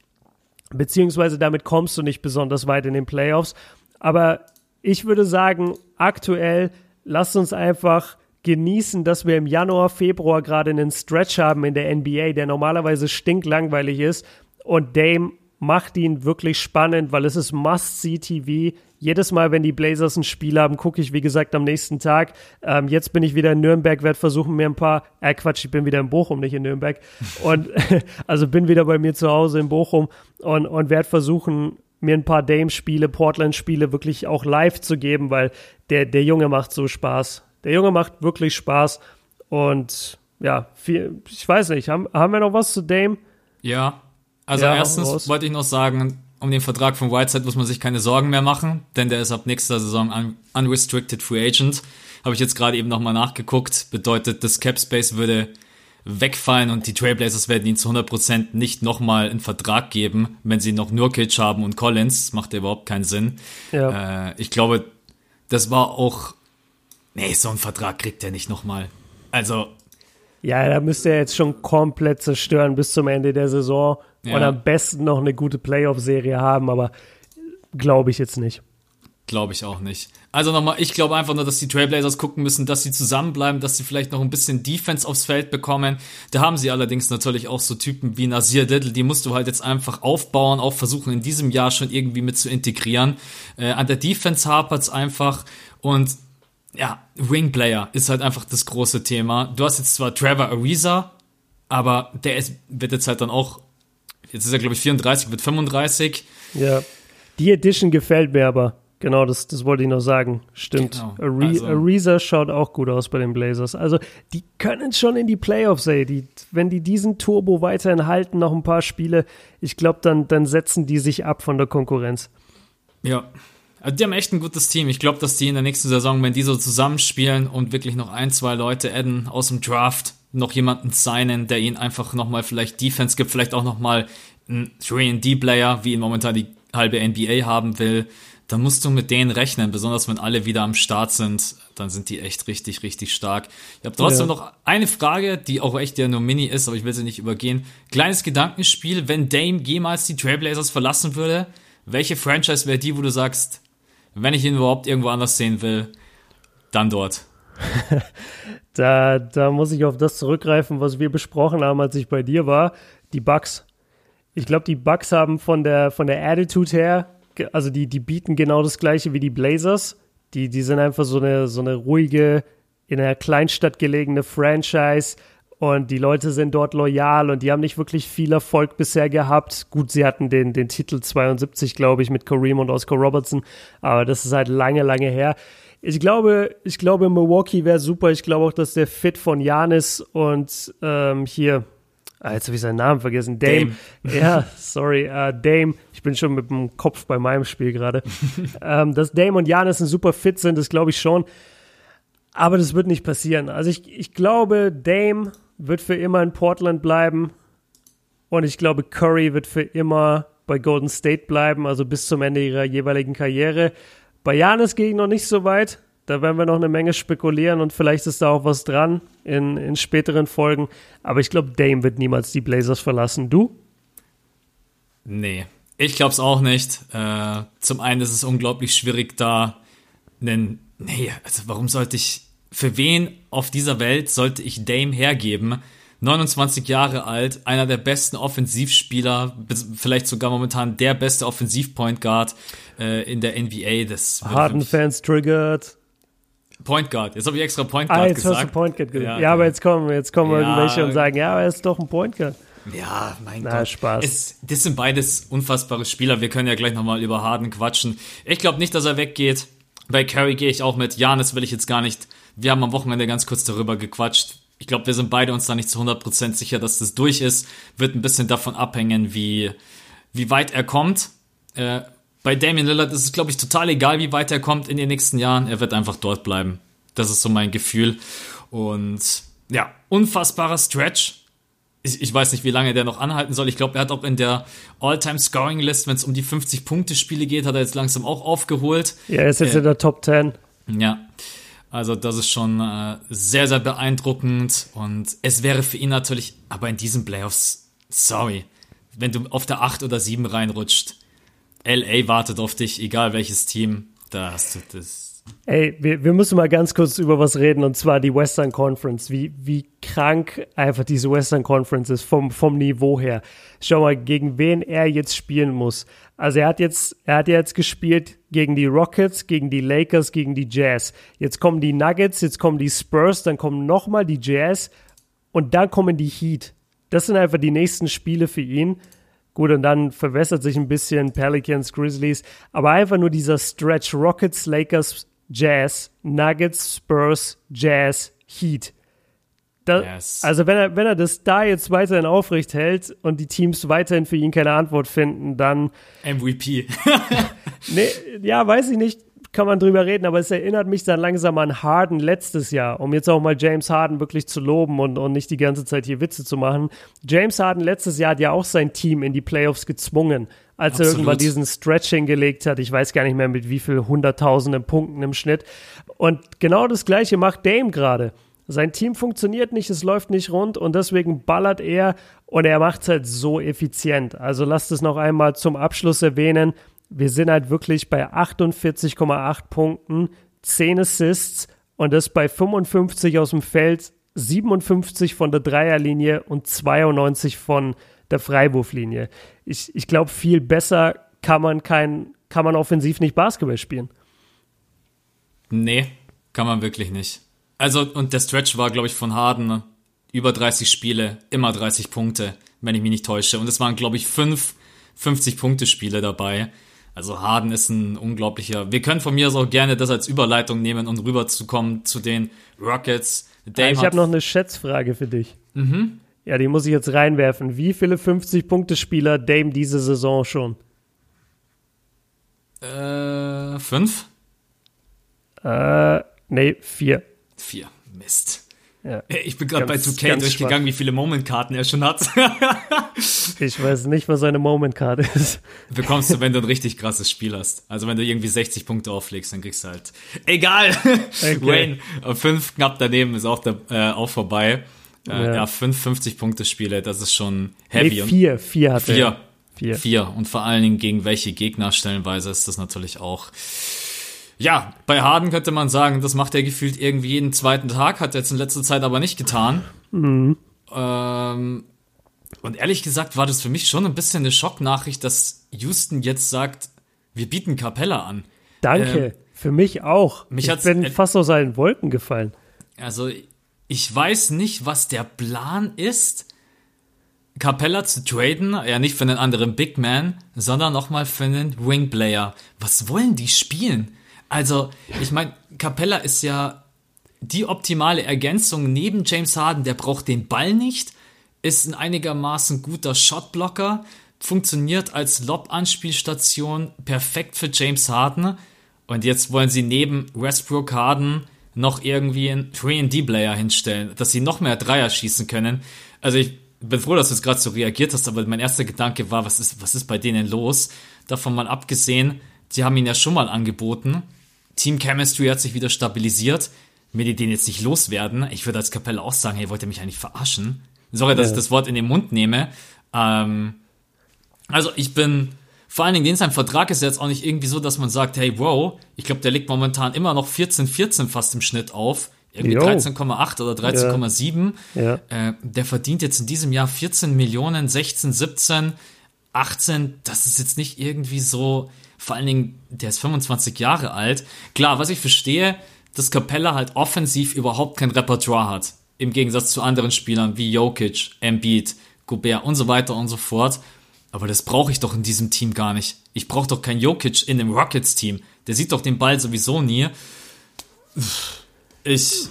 Beziehungsweise damit kommst du nicht besonders weit in den Playoffs. Aber ich würde sagen, aktuell lasst uns einfach genießen, dass wir im Januar, Februar gerade einen Stretch haben in der NBA, der normalerweise stinklangweilig ist. Und Dame macht ihn wirklich spannend, weil es ist Must-See-TV. Jedes Mal, wenn die Blazers ein Spiel haben, gucke ich, wie gesagt, am nächsten Tag. Ähm, jetzt bin ich wieder in Nürnberg, werde versuchen, mir ein paar, äh Quatsch, ich bin wieder in Bochum, nicht in Nürnberg. Und also bin wieder bei mir zu Hause in Bochum und, und werde versuchen, mir ein paar Dame-Spiele, Portland-Spiele wirklich auch live zu geben, weil der, der Junge macht so Spaß. Der Junge macht wirklich Spaß und ja, viel, ich weiß nicht, haben, haben wir noch was zu Dame? Ja, also ja, erstens wollte ich noch sagen, um den Vertrag von Whiteside muss man sich keine Sorgen mehr machen, denn der ist ab nächster Saison un unrestricted free agent. Habe ich jetzt gerade eben nochmal nachgeguckt. Bedeutet, das Cap Space würde wegfallen und die Trailblazers werden ihn zu 100% nicht nochmal einen Vertrag geben, wenn sie noch Nurkic haben und Collins. Das macht ja überhaupt keinen Sinn. Ja. Äh, ich glaube, das war auch Nee, so einen Vertrag kriegt er nicht nochmal. Also. Ja, da müsste er jetzt schon komplett zerstören bis zum Ende der Saison ja. und am besten noch eine gute Playoff-Serie haben, aber glaube ich jetzt nicht. Glaube ich auch nicht. Also nochmal, ich glaube einfach nur, dass die Trailblazers gucken müssen, dass sie zusammenbleiben, dass sie vielleicht noch ein bisschen Defense aufs Feld bekommen. Da haben sie allerdings natürlich auch so Typen wie Nasir Diddle, die musst du halt jetzt einfach aufbauen, auch versuchen in diesem Jahr schon irgendwie mit zu integrieren. Äh, an der Defense hapert's einfach und ja, Wingplayer ist halt einfach das große Thema. Du hast jetzt zwar Trevor Ariza, aber der ist, wird jetzt halt dann auch, jetzt ist er glaube ich 34, wird 35. Ja, die Edition gefällt mir aber. Genau, das, das wollte ich noch sagen. Stimmt. Genau. Ari also, Ariza schaut auch gut aus bei den Blazers. Also, die können schon in die Playoffs, ey. Die, wenn die diesen Turbo weiterhin halten, noch ein paar Spiele, ich glaube, dann, dann setzen die sich ab von der Konkurrenz. Ja, also die haben echt ein gutes Team. Ich glaube, dass die in der nächsten Saison, wenn die so zusammenspielen und wirklich noch ein, zwei Leute adden aus dem Draft, noch jemanden signen, der ihnen einfach nochmal vielleicht Defense gibt, vielleicht auch nochmal einen 3D-Player, wie ihn momentan die halbe NBA haben will, dann musst du mit denen rechnen, besonders wenn alle wieder am Start sind, dann sind die echt richtig, richtig stark. Ich habe trotzdem ja. noch eine Frage, die auch echt ja nur Mini ist, aber ich will sie nicht übergehen. Kleines Gedankenspiel, wenn Dame jemals die Trailblazers verlassen würde, welche Franchise wäre die, wo du sagst, wenn ich ihn überhaupt irgendwo anders sehen will, dann dort. da, da muss ich auf das zurückgreifen, was wir besprochen haben, als ich bei dir war. Die Bugs. Ich glaube, die Bugs haben von der, von der Attitude her, also die, die bieten genau das gleiche wie die Blazers. Die, die sind einfach so eine, so eine ruhige, in einer Kleinstadt gelegene Franchise und die Leute sind dort loyal und die haben nicht wirklich viel Erfolg bisher gehabt. Gut, sie hatten den, den Titel 72, glaube ich, mit Kareem und Oscar Robertson, aber das ist halt lange, lange her. Ich glaube, ich glaube, Milwaukee wäre super. Ich glaube auch, dass der Fit von Janis und ähm, hier, ah, jetzt habe ich seinen Namen vergessen, Dame. Dame. Ja, sorry, uh, Dame. Ich bin schon mit dem Kopf bei meinem Spiel gerade. ähm, dass Dame und Janis ein super Fit sind, das glaube ich schon. Aber das wird nicht passieren. Also ich, ich glaube, Dame wird für immer in Portland bleiben. Und ich glaube, Curry wird für immer bei Golden State bleiben, also bis zum Ende ihrer jeweiligen Karriere. Bei Janis ich noch nicht so weit. Da werden wir noch eine Menge spekulieren und vielleicht ist da auch was dran in, in späteren Folgen. Aber ich glaube, Dame wird niemals die Blazers verlassen. Du? Nee, ich glaube es auch nicht. Äh, zum einen ist es unglaublich schwierig, da einen. Nee, also warum sollte ich. Für wen auf dieser Welt sollte ich Dame hergeben? 29 Jahre alt, einer der besten Offensivspieler, vielleicht sogar momentan der beste Offensiv-Point Guard äh, in der NBA. Das Harden-Fans triggert. Point Guard. Jetzt habe ich extra Point Guard ah, jetzt gesagt. Hast du Point Guard gesagt. Ja, ja, aber jetzt kommen, jetzt kommen ja. irgendwelche und sagen, ja, aber er ist doch ein Point Guard. Ja, mein Na, Gott. Spaß. Es, das sind beides unfassbare Spieler. Wir können ja gleich nochmal über Harden quatschen. Ich glaube nicht, dass er weggeht. Bei Curry gehe ich auch mit. Janis will ich jetzt gar nicht. Wir haben am Wochenende ganz kurz darüber gequatscht. Ich glaube, wir sind beide uns da nicht zu 100% sicher, dass das durch ist. Wird ein bisschen davon abhängen, wie, wie weit er kommt. Äh, bei Damian Lillard ist es, glaube ich, total egal, wie weit er kommt in den nächsten Jahren. Er wird einfach dort bleiben. Das ist so mein Gefühl. Und ja, unfassbarer Stretch. Ich, ich weiß nicht, wie lange der noch anhalten soll. Ich glaube, er hat auch in der All-Time-Scoring-List, wenn es um die 50-Punkte-Spiele geht, hat er jetzt langsam auch aufgeholt. Ja, er ist jetzt äh, in der Top 10. Ja. Also das ist schon äh, sehr, sehr beeindruckend und es wäre für ihn natürlich, aber in diesen Playoffs, sorry, wenn du auf der 8 oder 7 reinrutscht, LA wartet auf dich, egal welches Team, da hast du das Ey, wir, wir müssen mal ganz kurz über was reden und zwar die Western Conference. Wie, wie krank einfach diese Western Conference ist vom, vom Niveau her. Schau mal, gegen wen er jetzt spielen muss. Also er hat jetzt, er hat jetzt gespielt gegen die Rockets, gegen die Lakers, gegen die Jazz. Jetzt kommen die Nuggets, jetzt kommen die Spurs, dann kommen nochmal die Jazz und dann kommen die Heat. Das sind einfach die nächsten Spiele für ihn. Gut, und dann verwässert sich ein bisschen Pelicans, Grizzlies, aber einfach nur dieser Stretch Rockets, Lakers, Jazz, Nuggets, Spurs, Jazz, Heat. Da, yes. Also wenn er, wenn er das da jetzt weiterhin aufrecht hält und die Teams weiterhin für ihn keine Antwort finden, dann MVP. nee, ja, weiß ich nicht, kann man drüber reden, aber es erinnert mich dann langsam an Harden letztes Jahr, um jetzt auch mal James Harden wirklich zu loben und, und nicht die ganze Zeit hier Witze zu machen. James Harden letztes Jahr hat ja auch sein Team in die Playoffs gezwungen als Absolut. er irgendwann diesen Stretching gelegt hat. Ich weiß gar nicht mehr mit wie viel hunderttausenden Punkten im Schnitt. Und genau das Gleiche macht Dame gerade. Sein Team funktioniert nicht, es läuft nicht rund und deswegen ballert er und er macht es halt so effizient. Also lasst es noch einmal zum Abschluss erwähnen. Wir sind halt wirklich bei 48,8 Punkten, 10 Assists und das bei 55 aus dem Feld, 57 von der Dreierlinie und 92 von der Freiwurflinie. Ich, ich glaube, viel besser kann man kein, kann man offensiv nicht Basketball spielen. Nee, kann man wirklich nicht. Also, und der Stretch war, glaube ich, von Harden über 30 Spiele, immer 30 Punkte, wenn ich mich nicht täusche. Und es waren, glaube ich, fünf 50-Punkte-Spiele dabei. Also Harden ist ein unglaublicher. Wir können von mir aus auch gerne das als Überleitung nehmen und rüberzukommen zu den Rockets. Dame ich habe noch eine Schätzfrage für dich. Mhm. Ja, die muss ich jetzt reinwerfen. Wie viele 50-Punkte-Spieler Dame diese Saison schon? Äh, fünf? Äh, nee, vier. Vier. Mist. Ja. Ich bin gerade bei 2K durchgegangen, schwach. wie viele Moment-Karten er schon hat. ich weiß nicht, was seine Moment-Karte ist. Bekommst du, wenn du ein richtig krasses Spiel hast. Also wenn du irgendwie 60 Punkte auflegst, dann kriegst du halt. Egal! Okay. Wayne, fünf knapp daneben ist auch, da, äh, auch vorbei. Äh, ja. ja, fünf 50-Punkte-Spiele, das ist schon heavy. Nee, vier, vier hat vier, er. Vier. Vier. Und vor allen Dingen gegen welche Gegner stellenweise ist das natürlich auch. Ja, bei Harden könnte man sagen, das macht er gefühlt irgendwie jeden zweiten Tag, hat er jetzt in letzter Zeit aber nicht getan. Mhm. Ähm, und ehrlich gesagt war das für mich schon ein bisschen eine Schocknachricht, dass Houston jetzt sagt, wir bieten Capella an. Danke, ähm, für mich auch. Mich ich bin fast aus allen Wolken gefallen. Also ich weiß nicht, was der Plan ist, Capella zu traden, ja nicht für einen anderen Big Man, sondern nochmal für einen Wing Player. Was wollen die spielen? Also, ich meine, Capella ist ja die optimale Ergänzung neben James Harden, der braucht den Ball nicht, ist ein einigermaßen guter Shotblocker, funktioniert als Lob-Anspielstation perfekt für James Harden. Und jetzt wollen sie neben Westbrook Harden noch irgendwie einen 3D-Player hinstellen, dass sie noch mehr Dreier schießen können. Also ich bin froh, dass du jetzt gerade so reagiert hast, aber mein erster Gedanke war, was ist, was ist bei denen los? Davon mal abgesehen, sie haben ihn ja schon mal angeboten. Team Chemistry hat sich wieder stabilisiert. Wenn die den jetzt nicht loswerden, ich würde als Kapelle auch sagen, hey, wollt ihr mich eigentlich verarschen? Sorry, dass ja. ich das Wort in den Mund nehme. Ähm, also ich bin, vor allen Dingen, den sein Vertrag ist jetzt auch nicht irgendwie so, dass man sagt, hey, wow, ich glaube, der liegt momentan immer noch 14, 14 fast im Schnitt auf. Irgendwie 13,8 oder 13,7. Ja. ja. Äh, der verdient jetzt in diesem Jahr 14 Millionen, 16, 17, 18. Das ist jetzt nicht irgendwie so, vor allen Dingen, der ist 25 Jahre alt. Klar, was ich verstehe, dass Capella halt offensiv überhaupt kein Repertoire hat. Im Gegensatz zu anderen Spielern wie Jokic, Embiid, Gobert und so weiter und so fort. Aber das brauche ich doch in diesem Team gar nicht. Ich brauche doch kein Jokic in dem Rockets-Team. Der sieht doch den Ball sowieso nie. Ich.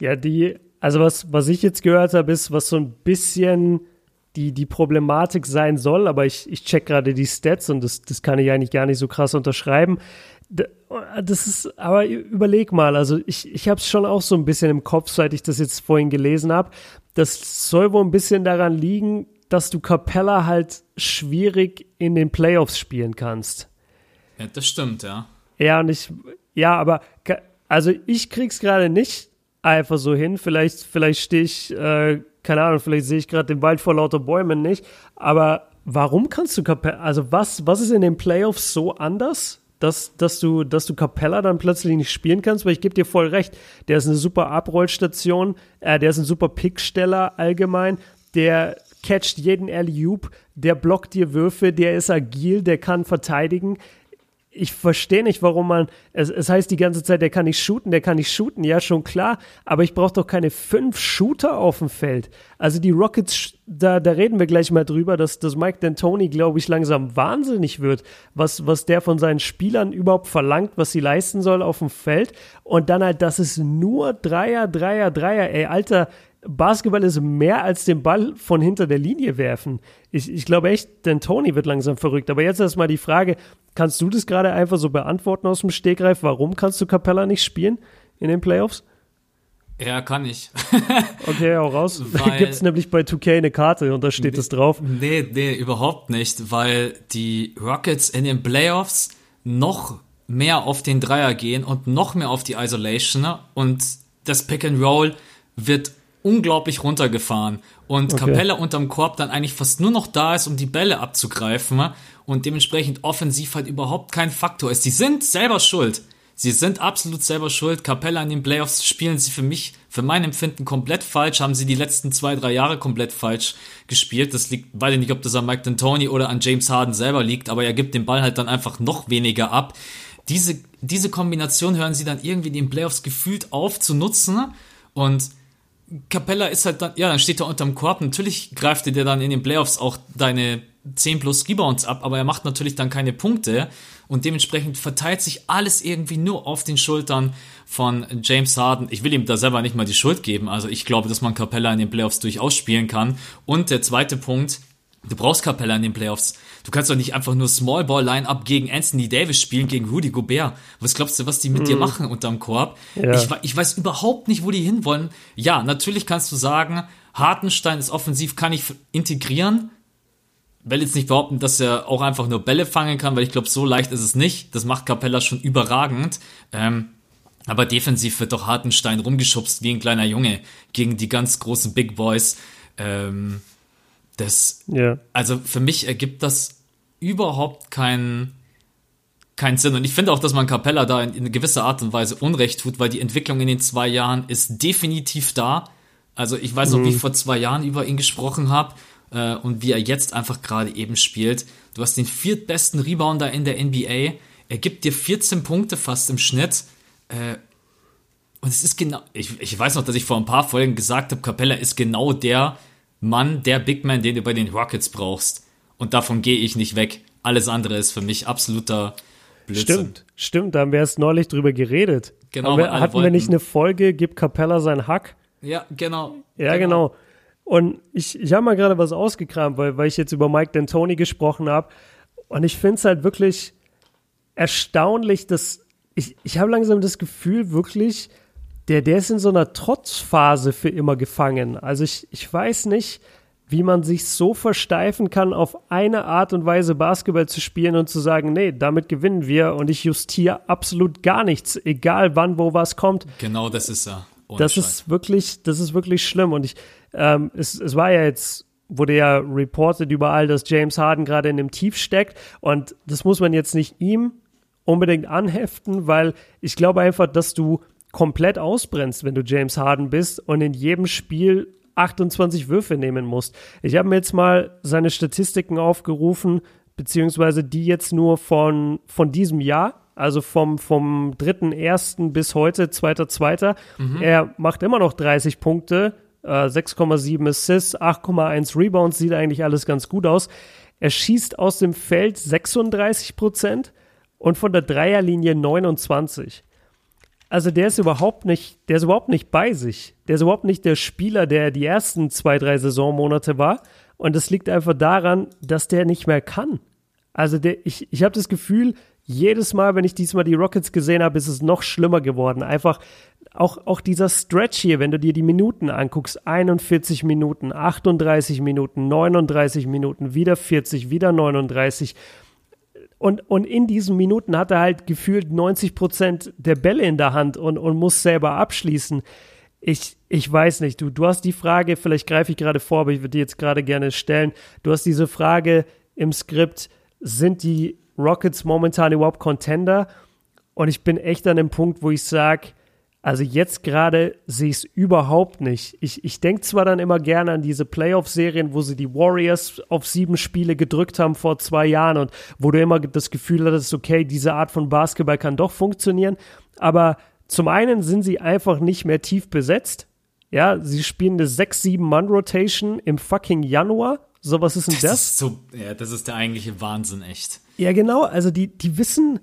Ja, die, also was, was ich jetzt gehört habe, ist, was so ein bisschen die, die Problematik sein soll, aber ich, ich check gerade die Stats und das, das kann ich eigentlich gar nicht so krass unterschreiben. Das ist, aber überleg mal, also ich, ich habe es schon auch so ein bisschen im Kopf, seit ich das jetzt vorhin gelesen habe. Das soll wohl ein bisschen daran liegen, dass du Capella halt schwierig in den Playoffs spielen kannst. Ja, das stimmt, ja. Ja, und ich, ja, aber, also ich krieg's gerade nicht einfach so hin. Vielleicht, vielleicht stehe ich, äh, keine Ahnung, vielleicht sehe ich gerade den Wald vor lauter Bäumen nicht. Aber warum kannst du Capella, also was, was ist in den Playoffs so anders? dass, dass, du, dass du Capella dann plötzlich nicht spielen kannst, weil ich gebe dir voll recht, der ist eine super Abrollstation, äh, der ist ein super Picksteller allgemein, der catcht jeden Alley-Oop, der blockt dir Würfe, der ist agil, der kann verteidigen. Ich verstehe nicht, warum man, es, es heißt die ganze Zeit, der kann nicht shooten, der kann nicht shooten, ja, schon klar, aber ich brauche doch keine fünf Shooter auf dem Feld. Also die Rockets, da, da reden wir gleich mal drüber, dass, dass Mike D'Antoni, glaube ich, langsam wahnsinnig wird, was, was der von seinen Spielern überhaupt verlangt, was sie leisten soll auf dem Feld. Und dann halt, das ist nur Dreier, Dreier, Dreier. Ey, Alter, Basketball ist mehr als den Ball von hinter der Linie werfen. Ich, ich glaube echt, denn Tony wird langsam verrückt. Aber jetzt erstmal die Frage, kannst du das gerade einfach so beantworten aus dem Stegreif? Warum kannst du Capella nicht spielen in den Playoffs? Ja, kann ich. okay, auch raus. Da gibt es nämlich bei 2K eine Karte und da steht es drauf. Nee, nee, überhaupt nicht, weil die Rockets in den Playoffs noch mehr auf den Dreier gehen und noch mehr auf die Isolation und das Pick and Roll wird unglaublich runtergefahren und okay. Capella unterm Korb dann eigentlich fast nur noch da ist, um die Bälle abzugreifen und dementsprechend offensiv halt überhaupt kein Faktor ist. Sie sind selber schuld. Sie sind absolut selber schuld. Capella in den Playoffs spielen sie für mich, für mein Empfinden komplett falsch, haben sie die letzten zwei, drei Jahre komplett falsch gespielt. Das liegt, weiß ich nicht, ob das an Mike D'Antoni oder an James Harden selber liegt, aber er gibt den Ball halt dann einfach noch weniger ab. Diese, diese Kombination hören sie dann irgendwie in den Playoffs gefühlt auf zu nutzen und Capella ist halt dann, ja, dann steht er unterm Korb. Natürlich greift er dir dann in den Playoffs auch deine 10 plus Rebounds ab, aber er macht natürlich dann keine Punkte und dementsprechend verteilt sich alles irgendwie nur auf den Schultern von James Harden. Ich will ihm da selber nicht mal die Schuld geben. Also ich glaube, dass man Capella in den Playoffs durchaus spielen kann. Und der zweite Punkt, du brauchst Capella in den Playoffs. Du kannst doch nicht einfach nur Small Ball Line-Up gegen Anthony Davis spielen, gegen Rudy Gobert. Was glaubst du, was die mit mhm. dir machen unterm Korb? Ja. Ich, ich weiß überhaupt nicht, wo die hinwollen. Ja, natürlich kannst du sagen, Hartenstein ist offensiv, kann ich integrieren. Will jetzt nicht behaupten, dass er auch einfach nur Bälle fangen kann, weil ich glaube, so leicht ist es nicht. Das macht Capella schon überragend. Ähm, aber defensiv wird doch Hartenstein rumgeschubst wie ein kleiner Junge gegen die ganz großen Big Boys. Ähm, das, ja. also für mich ergibt das überhaupt keinen keinen Sinn. Und ich finde auch, dass man Capella da in, in gewisser Art und Weise Unrecht tut, weil die Entwicklung in den zwei Jahren ist definitiv da. Also ich weiß noch, mhm. wie ich vor zwei Jahren über ihn gesprochen habe äh, und wie er jetzt einfach gerade eben spielt. Du hast den viertbesten Rebounder in der NBA. Er gibt dir 14 Punkte fast im Schnitt. Äh, und es ist genau, ich, ich weiß noch, dass ich vor ein paar Folgen gesagt habe, Capella ist genau der Mann, der Big Man, den du bei den Rockets brauchst. Und davon gehe ich nicht weg. Alles andere ist für mich absoluter Blödsinn. Stimmt, stimmt, da haben wir erst neulich drüber geredet. Genau. Wir, hatten wollten. wir nicht eine Folge, gibt Capella sein Hack? Ja, genau. Ja, genau. genau. Und ich, ich habe mal gerade was ausgekramt, weil, weil ich jetzt über Mike D'Antoni gesprochen habe. Und ich finde es halt wirklich erstaunlich, dass ich, ich habe langsam das Gefühl, wirklich, der, der ist in so einer Trotzphase für immer gefangen. Also ich, ich weiß nicht, wie man sich so versteifen kann, auf eine Art und Weise Basketball zu spielen und zu sagen, nee, damit gewinnen wir und ich justiere absolut gar nichts, egal wann, wo was kommt. Genau, das ist er. Ja. Das Scheiß. ist wirklich, das ist wirklich schlimm. Und ich, ähm, es, es war ja jetzt, wurde ja reported überall, dass James Harden gerade in dem Tief steckt. Und das muss man jetzt nicht ihm unbedingt anheften, weil ich glaube einfach, dass du komplett ausbrennst, wenn du James Harden bist und in jedem Spiel 28 Würfe nehmen musst. Ich habe mir jetzt mal seine Statistiken aufgerufen, beziehungsweise die jetzt nur von, von diesem Jahr, also vom, vom 3.1. bis heute, 2.2. Mhm. Er macht immer noch 30 Punkte, äh, 6,7 Assists, 8,1 Rebounds, sieht eigentlich alles ganz gut aus. Er schießt aus dem Feld 36 Prozent und von der Dreierlinie 29. Also der ist überhaupt nicht, der ist überhaupt nicht bei sich. Der ist überhaupt nicht der Spieler, der die ersten zwei, drei Saisonmonate war. Und das liegt einfach daran, dass der nicht mehr kann. Also der, ich, ich habe das Gefühl, jedes Mal, wenn ich diesmal die Rockets gesehen habe, ist es noch schlimmer geworden. Einfach auch, auch dieser Stretch hier, wenn du dir die Minuten anguckst, 41 Minuten, 38 Minuten, 39 Minuten, wieder 40, wieder 39 und, und in diesen Minuten hat er halt gefühlt 90 Prozent der Bälle in der Hand und, und muss selber abschließen. Ich, ich weiß nicht, du, du hast die Frage, vielleicht greife ich gerade vor, aber ich würde die jetzt gerade gerne stellen. Du hast diese Frage im Skript, sind die Rockets momentan überhaupt Contender? Und ich bin echt an dem Punkt, wo ich sage, also jetzt gerade sehe ich es überhaupt nicht. Ich, ich denke zwar dann immer gerne an diese Playoff-Serien, wo sie die Warriors auf sieben Spiele gedrückt haben vor zwei Jahren und wo du immer das Gefühl hattest, okay, diese Art von Basketball kann doch funktionieren. Aber zum einen sind sie einfach nicht mehr tief besetzt. Ja, sie spielen eine 6-7-Mann-Rotation im fucking Januar. So, was ist denn das? Das ist, so, ja, das ist der eigentliche Wahnsinn, echt. Ja, genau. Also, die, die wissen,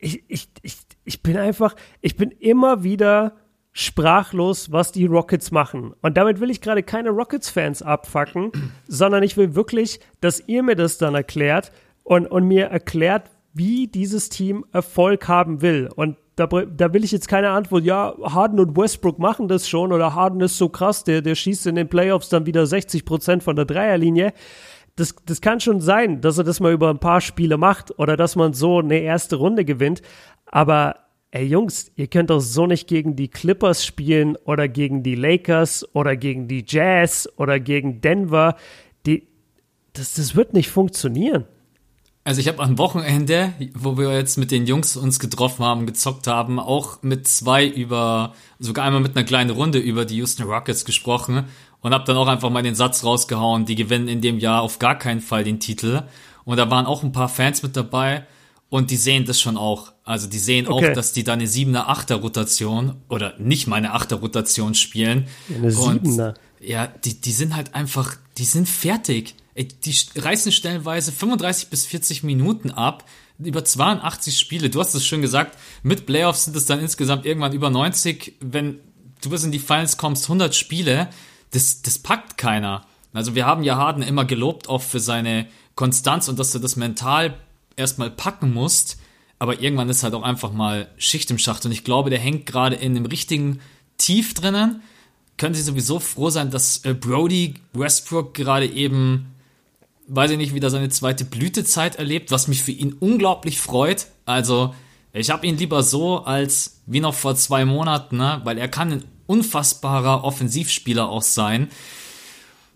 ich, ich, ich, ich bin einfach, ich bin immer wieder sprachlos, was die Rockets machen. Und damit will ich gerade keine Rockets-Fans abfacken, sondern ich will wirklich, dass ihr mir das dann erklärt und, und mir erklärt, wie dieses Team Erfolg haben will. Und da, da will ich jetzt keine Antwort, ja, Harden und Westbrook machen das schon oder Harden ist so krass, der, der schießt in den Playoffs dann wieder 60 Prozent von der Dreierlinie das, das kann schon sein, dass er das mal über ein paar Spiele macht oder dass man so eine erste Runde gewinnt. Aber ey Jungs, ihr könnt doch so nicht gegen die Clippers spielen oder gegen die Lakers oder gegen die Jazz oder gegen Denver. Die, das, das wird nicht funktionieren. Also ich habe am Wochenende, wo wir jetzt mit den Jungs uns getroffen haben, gezockt haben, auch mit zwei über, sogar einmal mit einer kleinen Runde über die Houston Rockets gesprochen und habe dann auch einfach mal den Satz rausgehauen, die gewinnen in dem Jahr auf gar keinen Fall den Titel. Und da waren auch ein paar Fans mit dabei und die sehen das schon auch. Also die sehen okay. auch, dass die da eine 7er, 8er Rotation oder nicht mal eine 8er Rotation spielen. Eine 7er. Ja, die, die sind halt einfach, die sind fertig. Die reißen stellenweise 35 bis 40 Minuten ab über 82 Spiele. Du hast es schon gesagt, mit Playoffs sind es dann insgesamt irgendwann über 90. Wenn du bis in die Finals kommst, 100 Spiele das, das packt keiner. Also wir haben ja Harden immer gelobt, auch für seine Konstanz und dass du das mental erstmal packen musst. Aber irgendwann ist halt auch einfach mal Schicht im Schacht. Und ich glaube, der hängt gerade in dem richtigen Tief drinnen. Können Sie sowieso froh sein, dass äh, Brody Westbrook gerade eben, weiß ich nicht, wieder seine zweite Blütezeit erlebt, was mich für ihn unglaublich freut. Also, ich habe ihn lieber so als wie noch vor zwei Monaten, ne? weil er kann ein unfassbarer Offensivspieler auch sein.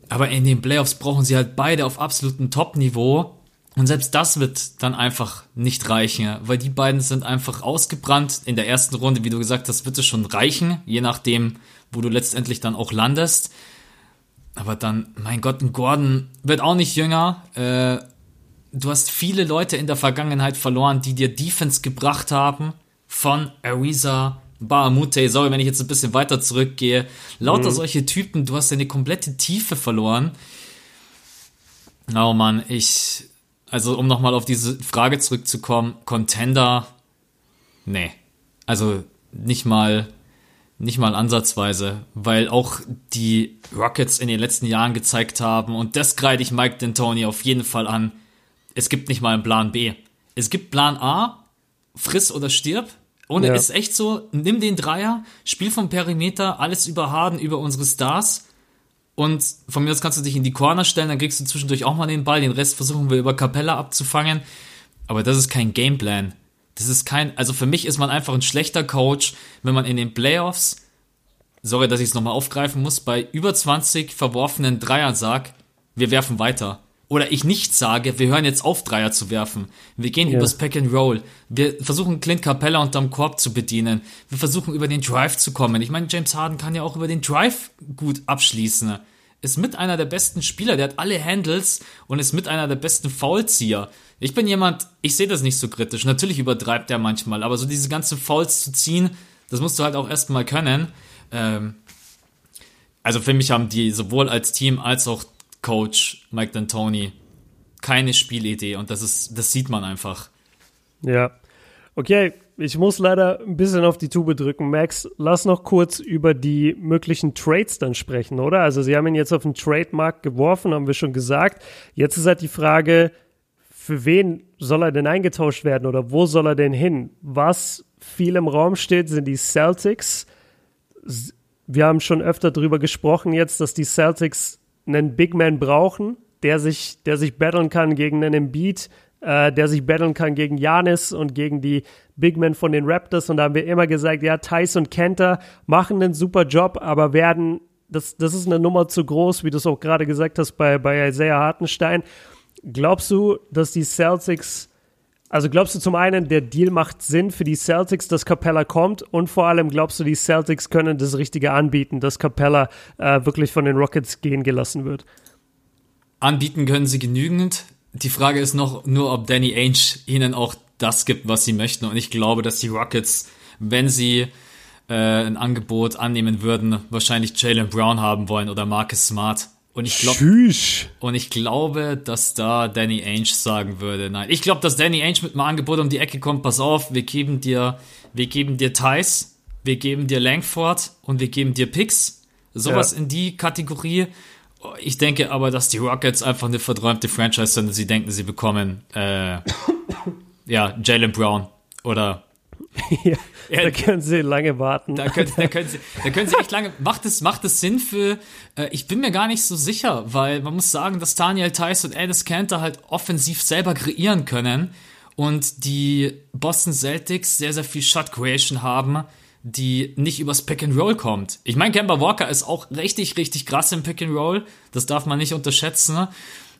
Aber in den Playoffs brauchen sie halt beide auf absolutem Top-Niveau. Und selbst das wird dann einfach nicht reichen, weil die beiden sind einfach ausgebrannt. In der ersten Runde, wie du gesagt hast, wird es schon reichen, je nachdem, wo du letztendlich dann auch landest. Aber dann, mein Gott, ein Gordon wird auch nicht jünger. Äh, du hast viele Leute in der Vergangenheit verloren, die dir Defense gebracht haben. Von Ariza Bahamute, sorry, wenn ich jetzt ein bisschen weiter zurückgehe. Lauter mhm. solche Typen, du hast deine komplette Tiefe verloren. Oh Mann, ich, also um nochmal auf diese Frage zurückzukommen, Contender, nee. Also nicht mal, nicht mal ansatzweise, weil auch die Rockets in den letzten Jahren gezeigt haben, und das kreide ich Mike D'Antoni auf jeden Fall an, es gibt nicht mal einen Plan B. Es gibt Plan A, friss oder stirb. Und ja. ist echt so, nimm den Dreier, spiel vom Perimeter, alles über Harden, über unsere Stars. Und von mir aus kannst du dich in die Corner stellen, dann kriegst du zwischendurch auch mal den Ball. Den Rest versuchen wir über Capella abzufangen. Aber das ist kein Gameplan. Das ist kein, also für mich ist man einfach ein schlechter Coach, wenn man in den Playoffs, sorry, dass ich es nochmal aufgreifen muss, bei über 20 verworfenen Dreiern sagt, wir werfen weiter. Oder ich nicht sage, wir hören jetzt auf, Dreier zu werfen. Wir gehen ja. übers Pack and Roll. Wir versuchen Clint Capella unterm Korb zu bedienen. Wir versuchen über den Drive zu kommen. Ich meine, James Harden kann ja auch über den Drive gut abschließen. Ist mit einer der besten Spieler, der hat alle Handles und ist mit einer der besten Foulzieher. Ich bin jemand, ich sehe das nicht so kritisch. Natürlich übertreibt er manchmal, aber so diese ganzen Fouls zu ziehen, das musst du halt auch erstmal können. Ähm, also für mich haben die sowohl als Team als auch Coach Mike D'Antoni keine Spielidee und das ist, das sieht man einfach. Ja. Okay, ich muss leider ein bisschen auf die Tube drücken. Max, lass noch kurz über die möglichen Trades dann sprechen, oder? Also, Sie haben ihn jetzt auf den Trademark geworfen, haben wir schon gesagt. Jetzt ist halt die Frage, für wen soll er denn eingetauscht werden oder wo soll er denn hin? Was viel im Raum steht, sind die Celtics. Wir haben schon öfter darüber gesprochen jetzt, dass die Celtics einen Big Man brauchen, der sich, der sich battlen kann gegen einen Embiid, äh, der sich battlen kann gegen Janis und gegen die Big Men von den Raptors. Und da haben wir immer gesagt, ja, Thais und Kenter machen einen super Job, aber werden, das, das ist eine Nummer zu groß, wie du es auch gerade gesagt hast bei, bei Isaiah Hartenstein. Glaubst du, dass die Celtics, also glaubst du zum einen, der Deal macht Sinn für die Celtics, dass Capella kommt und vor allem glaubst du, die Celtics können das Richtige anbieten, dass Capella äh, wirklich von den Rockets gehen gelassen wird? Anbieten können sie genügend. Die Frage ist noch nur, ob Danny Ainge ihnen auch das gibt, was sie möchten. Und ich glaube, dass die Rockets, wenn sie äh, ein Angebot annehmen würden, wahrscheinlich Jalen Brown haben wollen oder Marcus Smart. Und ich, glaub, und ich glaube, dass da Danny Ainge sagen würde, nein. Ich glaube, dass Danny Ainge mit einem Angebot um die Ecke kommt, pass auf, wir geben dir, wir geben dir Thais, wir geben dir Langford und wir geben dir Picks. Sowas ja. in die Kategorie. Ich denke aber, dass die Rockets einfach eine verträumte Franchise sind sie denken, sie bekommen äh, ja, Jalen Brown oder ja, da können sie lange warten. Da können, da können, sie, da können sie echt lange. Macht es, macht es Sinn für. Äh, ich bin mir gar nicht so sicher, weil man muss sagen, dass Daniel Tice und Alice Cantor halt offensiv selber kreieren können und die Boston Celtics sehr, sehr viel Shot Creation haben, die nicht übers Pick and Roll kommt. Ich meine, Kemba Walker ist auch richtig, richtig krass im Pick and Roll. Das darf man nicht unterschätzen.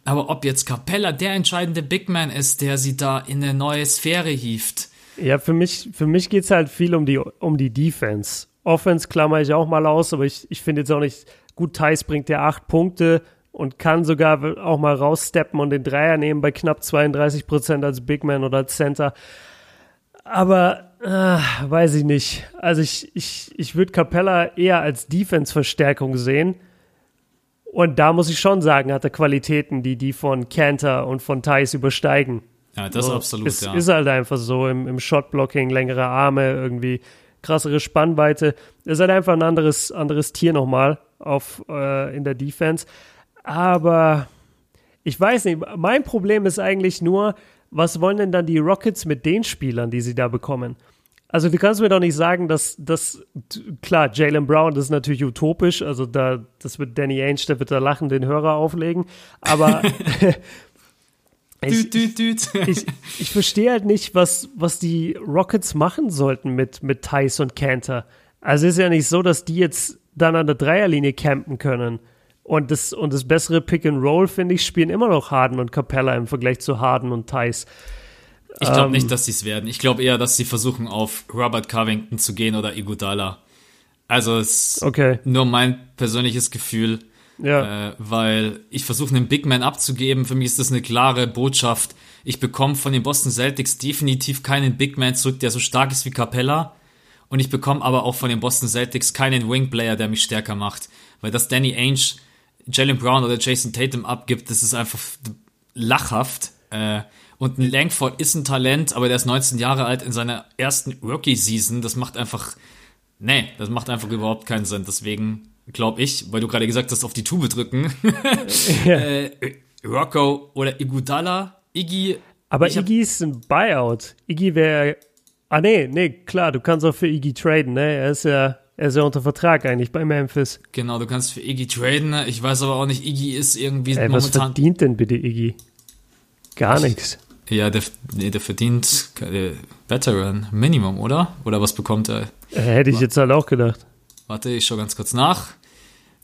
Aber ob jetzt Capella der entscheidende Big Man ist, der sie da in eine neue Sphäre hieft, ja, für mich, für mich geht es halt viel um die, um die Defense. Offense klammer ich auch mal aus, aber ich, ich finde jetzt auch nicht, gut, Thais bringt ja acht Punkte und kann sogar auch mal raussteppen und den Dreier nehmen bei knapp 32 Prozent als Big Man oder als Center. Aber äh, weiß ich nicht. Also ich, ich, ich würde Capella eher als Defense-Verstärkung sehen. Und da muss ich schon sagen, hat er Qualitäten, die die von Cantor und von Thais übersteigen. Ja, das so, ist absolut, es ja. ist halt einfach so im, im Shotblocking, längere Arme, irgendwie krassere Spannweite. Ist halt einfach ein anderes, anderes Tier nochmal auf, äh, in der Defense. Aber ich weiß nicht, mein Problem ist eigentlich nur, was wollen denn dann die Rockets mit den Spielern, die sie da bekommen? Also du kannst mir doch nicht sagen, dass das, klar, Jalen Brown, das ist natürlich utopisch, also da, das wird Danny Ainge, der wird da lachen, den Hörer auflegen, aber Ich, düt, düt, düt. ich, ich verstehe halt nicht, was, was die Rockets machen sollten mit, mit Tice und Cantor. Also ist ja nicht so, dass die jetzt dann an der Dreierlinie campen können. Und das, und das bessere Pick and Roll, finde ich, spielen immer noch Harden und Capella im Vergleich zu Harden und Tice. Ich glaube ähm, nicht, dass sie es werden. Ich glaube eher, dass sie versuchen, auf Robert Covington zu gehen oder Iguodala. Also es ist okay. nur mein persönliches Gefühl. Ja. Äh, weil ich versuche, einen Big Man abzugeben. Für mich ist das eine klare Botschaft. Ich bekomme von den Boston Celtics definitiv keinen Big Man zurück, der so stark ist wie Capella. Und ich bekomme aber auch von den Boston Celtics keinen Wing Player, der mich stärker macht. Weil das Danny Ainge, Jalen Brown oder Jason Tatum abgibt, das ist einfach lachhaft. Äh, und ein Langford ist ein Talent, aber der ist 19 Jahre alt in seiner ersten Rookie-Season. Das macht einfach, nee, das macht einfach überhaupt keinen Sinn. Deswegen glaube ich, weil du gerade gesagt hast, auf die Tube drücken. ja. äh, Rocco oder Igudala. Iggy. Aber Iggy ist ein Buyout. Iggy wäre Ah, nee, nee, klar, du kannst auch für Iggy traden, ne? Er ist ja, er ist ja unter Vertrag eigentlich bei Memphis. Genau, du kannst für Iggy traden. Ich weiß aber auch nicht, Iggy ist irgendwie Ey, momentan. was verdient denn bitte Iggy? Gar nichts. Ja, der, nee, der verdient äh, Veteran Minimum, oder? Oder was bekommt er? Äh, Hätte ich jetzt halt auch gedacht. Warte, ich schau ganz kurz nach.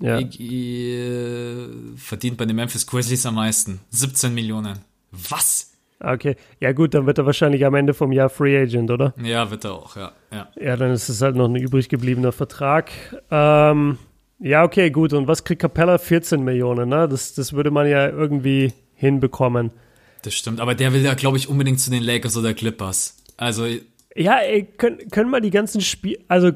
Ja. Iggy äh, verdient bei den Memphis Grizzlies am meisten. 17 Millionen. Was? Okay. Ja, gut, dann wird er wahrscheinlich am Ende vom Jahr Free Agent, oder? Ja, wird er auch, ja. ja. Ja, dann ist es halt noch ein übrig gebliebener Vertrag. Ähm, ja, okay, gut. Und was kriegt Capella? 14 Millionen, ne? Das, das würde man ja irgendwie hinbekommen. Das stimmt, aber der will ja, glaube ich, unbedingt zu den Lakers oder Clippers. Also, Ja, ey, können, können wir die ganzen Spiele, also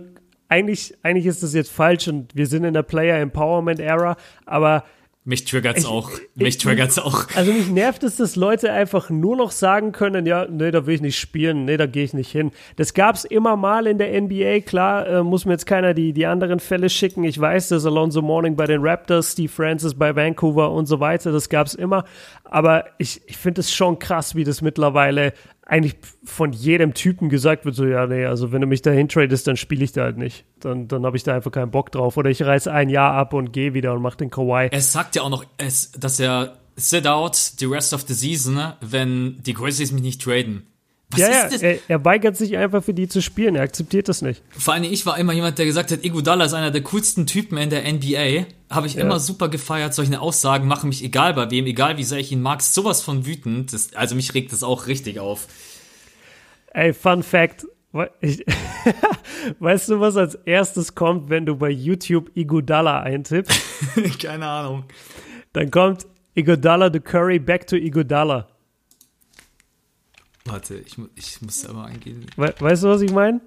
eigentlich, eigentlich ist das jetzt falsch und wir sind in der Player Empowerment Era, aber mich triggert's Ich- auch. Mich ich- triggert's auch. also mich nervt es, dass Leute einfach nur noch sagen können, ja, nee, da will ich nicht spielen, nee, da gehe ich nicht hin. Das gab's immer mal in der NBA, klar, äh, muss mir jetzt keiner die, die anderen Fälle schicken. Ich weiß, dass Alonso Mourning bei den Raptors, Steve Francis bei Vancouver und so weiter, das gab's immer. Aber ich, ich finde es schon krass, wie das mittlerweile eigentlich von jedem Typen gesagt wird, so, ja, nee, also wenn du mich dahin tradest, dann spiele ich da halt nicht. Dann, dann habe ich da einfach keinen Bock drauf. Oder ich reiß ein Jahr ab und gehe wieder und mach den Kawhi. Er sagt ja auch noch, es, dass er sit out the rest of the season, wenn die Grizzlies mich nicht traden. Was Ja, ja, er, er weigert sich einfach für die zu spielen. Er akzeptiert das nicht. Vor allem, ich war immer jemand, der gesagt hat, Iguodala ist einer der coolsten Typen in der NBA. Habe ich immer super gefeiert. Solche Aussagen machen mich egal bei wem, egal wie sehr ich ihn mag, sowas von wütend. Das, also mich regt das auch richtig auf. Ey, Fun Fact. Ich, weißt du, was als erstes kommt, wenn du bei YouTube Iguodala eintippst? Keine Ahnung. Dann kommt Iguodala the Curry back to Iguodala. Warte, ich, ich muss da mal eingehen. We weißt du, was ich meine?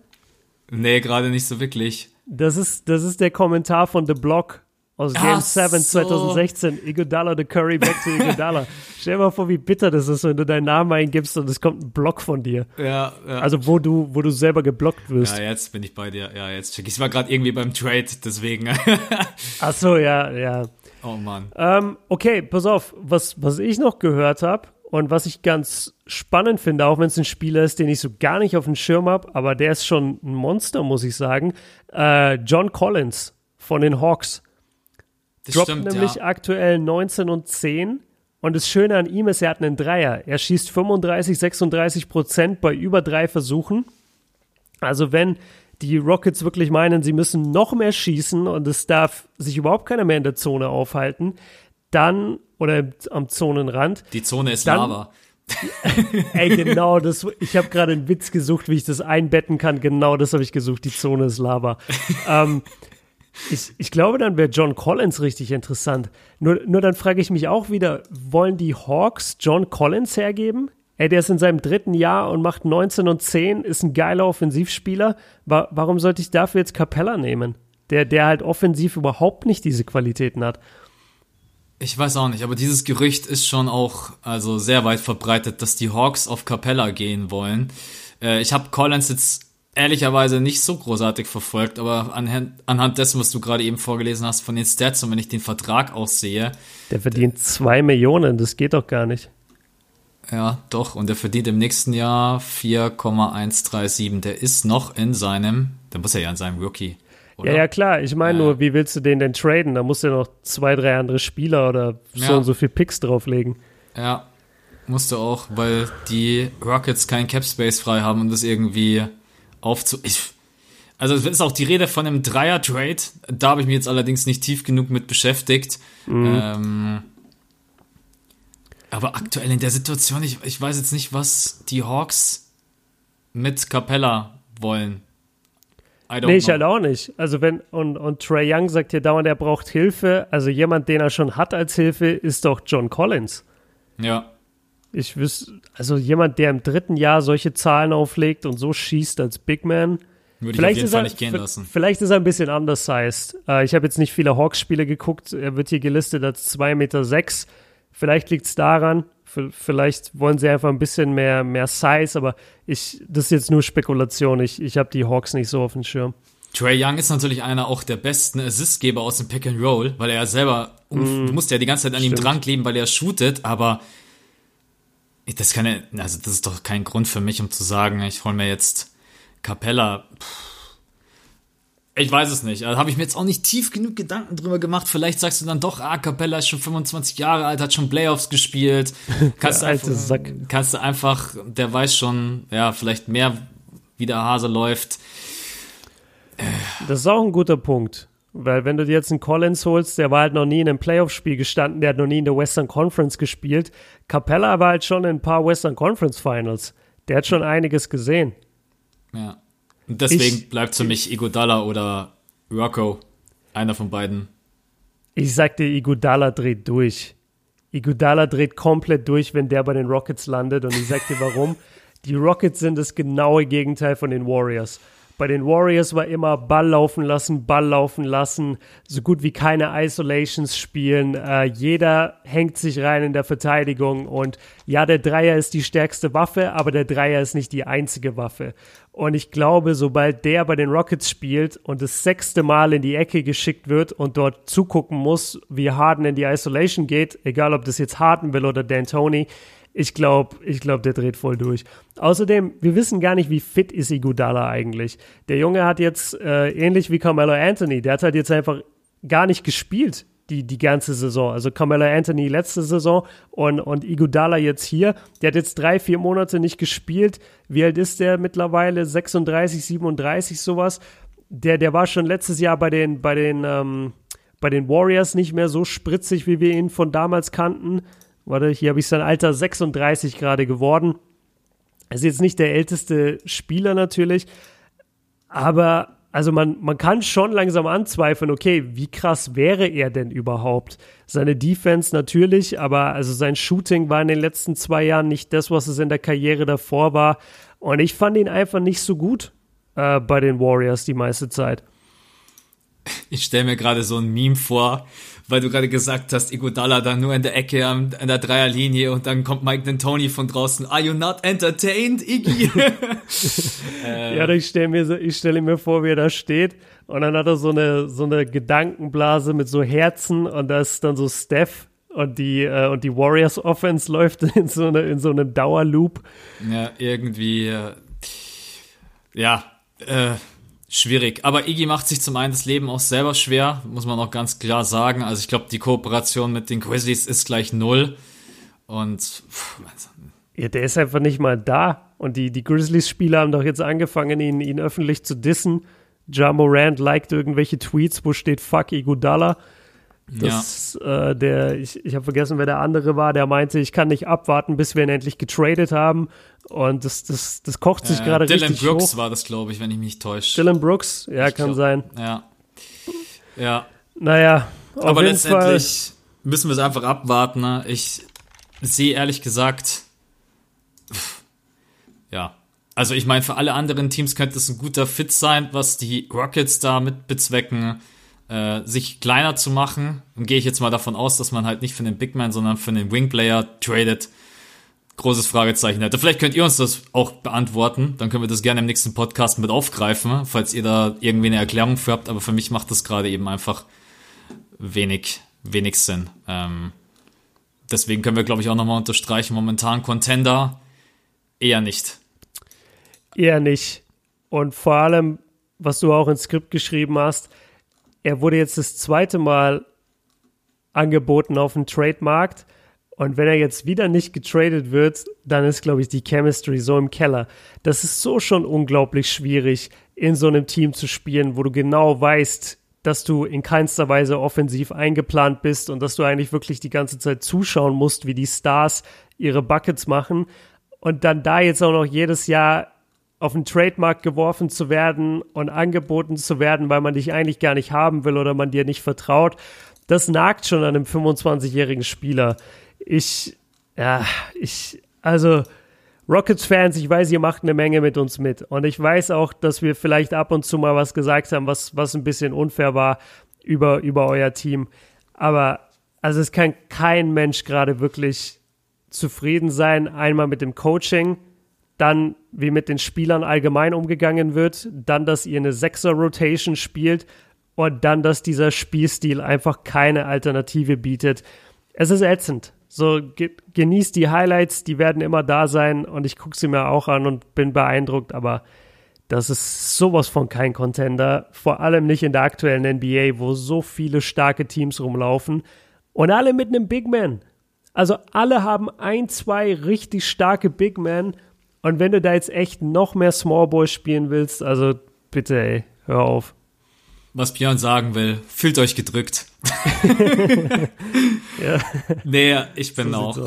Nee, gerade nicht so wirklich. Das ist, das ist der Kommentar von The Block aus Game Ach 7 so. 2016. Iguodala the Curry back to Iguodala. Stell dir mal vor, wie bitter das ist, wenn du deinen Namen eingibst und es kommt ein Block von dir. Ja, ja. Also wo du, wo du selber geblockt wirst. ja, jetzt bin ich bei dir. Ja, jetzt check. Ich war gerade irgendwie beim Trade, deswegen. Ach so, ja, ja. oh Mann. Ähm, okay, pass auf, was, was ich noch gehört habe und was ich ganz spannend finde, auch wenn es ein Spieler ist, den ich so gar nicht auf dem Schirm habe, aber der ist schon ein Monster, muss ich sagen. Äh, John Collins von den Hawks Das droppt stimmt, nämlich ja. aktuell 19 und 10. Und das Schöne an ihm ist, er hat einen Dreier. Er schießt 35, 36 Prozent bei über drei Versuchen. Also wenn die Rockets wirklich meinen, sie müssen noch mehr schießen und es darf sich überhaupt keiner mehr in der Zone aufhalten, dann, oder am Zonenrand, Die Zone ist Dann- Lava. ey, genau, das, ich habe gerade einen Witz gesucht, wie ich das einbetten kann, genau das habe ich gesucht, die Zone ist Lava. ähm, ich, ich glaube, dann wäre John Collins richtig interessant. Nur, nur dann frage ich mich auch wieder, wollen die Hawks John Collins hergeben? Ey, der ist in seinem dritten Jahr und macht 19 und 10, ist ein geiler Offensivspieler. Wa warum sollte ich dafür jetzt Capella nehmen? Der, der halt offensiv überhaupt nicht diese Qualitäten hat. Ich weiß auch nicht, aber dieses Gerücht ist schon auch also sehr weit verbreitet, dass die Hawks auf Capella gehen wollen. Äh, ich habe Collins jetzt ehrlicherweise nicht so großartig verfolgt, aber anhand, anhand dessen, was du gerade eben vorgelesen hast von den Stats und wenn ich den Vertrag auch sehe, Der verdient zwei Millionen, das geht doch gar nicht. ja, doch, und der verdient im nächsten Jahr 4,137. Der ist noch in seinem, da muss er ja in seinem Rookie. Oder? Ja, ja, klar. Ich meine Ja. nur, wie willst du den denn traden? Da musst du ja noch zwei, drei andere Spieler oder so Ja. und so viel Picks drauflegen. Ja, musste auch, weil die Rockets keinen Cap Space frei haben, um das irgendwie aufzu. Ich, also es ist auch die Rede von einem Dreier-Trade. Da habe ich mich jetzt allerdings nicht tief genug mit beschäftigt. Ähm, aber aktuell in der Situation, ich, ich weiß jetzt nicht, was die Hawks mit Capella wollen. I don't Nee, ich know. halt auch nicht. Also wenn, und, und Trey Young sagt hier dauernd, er braucht Hilfe. Also jemand, den er schon hat als Hilfe, ist doch John Collins. Ja, Ich wüsste, also jemand, der im dritten Jahr solche Zahlen auflegt und so schießt als Big Man. würde ich auf Vielleicht jeden ist, Fall er, nicht gehen lassen. vielleicht ist er ein bisschen undersized. Äh, ich habe jetzt nicht viele Hawks-Spiele geguckt. Er wird hier gelistet als 2,6 Meter. Sechs. Vielleicht liegt es daran. Vielleicht wollen sie einfach ein bisschen mehr, mehr Size, aber ich, das ist jetzt nur Spekulation. Ich, ich habe die Hawks nicht so auf dem Schirm. Trey Young ist natürlich einer auch der besten Assistgeber aus dem Pick and Roll, weil er ja selber, um, du musst ja die ganze Zeit an ihm Mm, stimmt. dran kleben, weil er shootet, aber das kann ja, also das ist doch kein Grund für mich, um zu sagen, ich hole mir jetzt Capella, ich weiß es nicht. Da habe ich mir jetzt auch nicht tief genug Gedanken drüber gemacht. Vielleicht sagst du dann doch, ah, Capella ist schon 25 Jahre alt, hat schon Playoffs gespielt. Kannst, du einfach, Sack. kannst du einfach, der weiß schon, ja, vielleicht mehr, wie der Hase läuft. Das ist auch ein guter Punkt. Weil wenn du dir jetzt einen Collins holst, der war halt noch nie in einem Playoff-Spiel gestanden, der hat noch nie in der Western Conference gespielt. Capella war halt schon in ein paar Western Conference Finals. Der hat schon einiges gesehen. Ja. Und deswegen ich, bleibt für mich Igodala oder Rocco. Einer von beiden. Ich sagte, Igodala dreht durch. Igodala dreht komplett durch, wenn der bei den Rockets landet. Und ich sag dir warum. Die Rockets sind das genaue Gegenteil von den Warriors. Bei den Warriors war immer Ball laufen lassen, Ball laufen lassen, so gut wie keine Isolations spielen. Äh, jeder hängt sich rein in der Verteidigung und ja, der Dreier ist die stärkste Waffe, aber der Dreier ist nicht die einzige Waffe. Und ich glaube, sobald der bei den Rockets spielt und das sechste Mal in die Ecke geschickt wird und dort zugucken muss, wie Harden in die Isolation geht, egal ob das jetzt Harden will oder D'Antoni, ich glaube, ich glaube, der dreht voll durch. Außerdem, wir wissen gar nicht, wie fit ist Igudala eigentlich. Der Junge hat jetzt, äh, ähnlich wie Carmelo Anthony, der hat halt jetzt einfach gar nicht gespielt die, die ganze Saison. Also Carmelo Anthony letzte Saison und, und Igudala jetzt hier. Der hat jetzt drei, vier Monate nicht gespielt. Wie alt ist der mittlerweile? 36, 37, sowas. Der, der war schon letztes Jahr bei den, bei den, ähm, bei den Warriors nicht mehr so spritzig, wie wir ihn von damals kannten. Warte, hier habe ich sein Alter 36 gerade geworden. Ist jetzt nicht der älteste Spieler natürlich, aber also man, man kann schon langsam anzweifeln, okay, wie krass wäre er denn überhaupt? Seine Defense natürlich, aber also sein Shooting war in den letzten zwei Jahren nicht das, was es in der Karriere davor war. Und ich fand ihn einfach nicht so gut äh, bei den Warriors die meiste Zeit. Ich stelle mir gerade so ein Meme vor, weil du gerade gesagt hast, Iguodala da nur in der Ecke an, an der Dreierlinie und dann kommt Mike D'Antoni von draußen. Are you not entertained, Iggy? äh. Ja, ich stelle mir, ich stelle mir vor, wie er da steht und dann hat er so eine, so eine Gedankenblase mit so Herzen und da ist dann so Steph und die, äh, und die Warriors Offense läuft in so, eine, in so einem Dauerloop. Ja, irgendwie, äh, ja, äh, schwierig. Aber Iggy macht sich zum einen das Leben auch selber schwer, muss man auch ganz klar sagen. Also ich glaube, die Kooperation mit den Grizzlies ist gleich null. Und pff, ja, der ist einfach nicht mal da. Und die, die Grizzlies-Spieler haben doch jetzt angefangen, ihn, ihn öffentlich zu dissen. Ja Morant liked irgendwelche Tweets, wo steht Fuck Iguodala. Das, ja. äh, der, ich, ich habe vergessen, wer der andere war, der meinte, ich kann nicht abwarten, bis wir ihn endlich getradet haben. Und das, das, das kocht sich äh, gerade richtig Dylan Brooks hoch. war das, glaube ich, wenn ich mich täusche. Dylan Brooks, ja, ich kann glaub, sein. Ja. Ja. Naja, aber letztendlich Fall. müssen wir es einfach abwarten. Ne? Ich sehe ehrlich gesagt, ja. Also ich meine, für alle anderen Teams könnte es ein guter Fit sein, was die Rockets da mit bezwecken äh, sich kleiner zu machen. Und gehe ich jetzt mal davon aus, dass man halt nicht für den Big Man, sondern für den Wing Player tradet. Großes Fragezeichen hätte. Vielleicht könnt ihr uns das auch beantworten. Dann können wir das gerne im nächsten Podcast mit aufgreifen, falls ihr da irgendwie eine Erklärung für habt. Aber für mich macht das gerade eben einfach wenig, wenig Sinn. Ähm, deswegen können wir, glaube ich, auch nochmal unterstreichen, momentan Contender eher nicht. Eher nicht. Und vor allem, was du auch ins Skript geschrieben hast, er wurde jetzt das zweite Mal angeboten auf dem Trademarkt. Und wenn er jetzt wieder nicht getradet wird, dann ist, glaube ich, die Chemistry so im Keller. Das ist so schon unglaublich schwierig, in so einem Team zu spielen, wo du genau weißt, dass du in keinster Weise offensiv eingeplant bist und dass du eigentlich wirklich die ganze Zeit zuschauen musst, wie die Stars ihre Buckets machen. Und dann da jetzt auch noch jedes Jahr auf den Trademark geworfen zu werden und angeboten zu werden, weil man dich eigentlich gar nicht haben will oder man dir nicht vertraut, das nagt schon an einem 25-jährigen Spieler. Ich, ja, ich, also Rockets-Fans, ich weiß, ihr macht eine Menge mit uns mit. Und ich weiß auch, dass wir vielleicht ab und zu mal was gesagt haben, was, was ein bisschen unfair war über, über euer Team. Aber also es kann kein Mensch gerade wirklich zufrieden sein, einmal mit dem Coaching dann wie mit den Spielern allgemein umgegangen wird, dann, dass ihr eine Sechser-Rotation spielt und dann, dass dieser Spielstil einfach keine Alternative bietet. Es ist ätzend. So, ge genießt die Highlights, die werden immer da sein und ich gucke sie mir auch an und bin beeindruckt, aber das ist sowas von kein Contender, vor allem nicht in der aktuellen NBA, wo so viele starke Teams rumlaufen und alle mit einem Big Man. Also alle haben ein, zwei richtig starke Big Men und wenn du da jetzt echt noch mehr Small Boy spielen willst, also bitte, ey, hör auf. Was Björn sagen will, fühlt euch gedrückt. ja. Nee, ich bin so auch.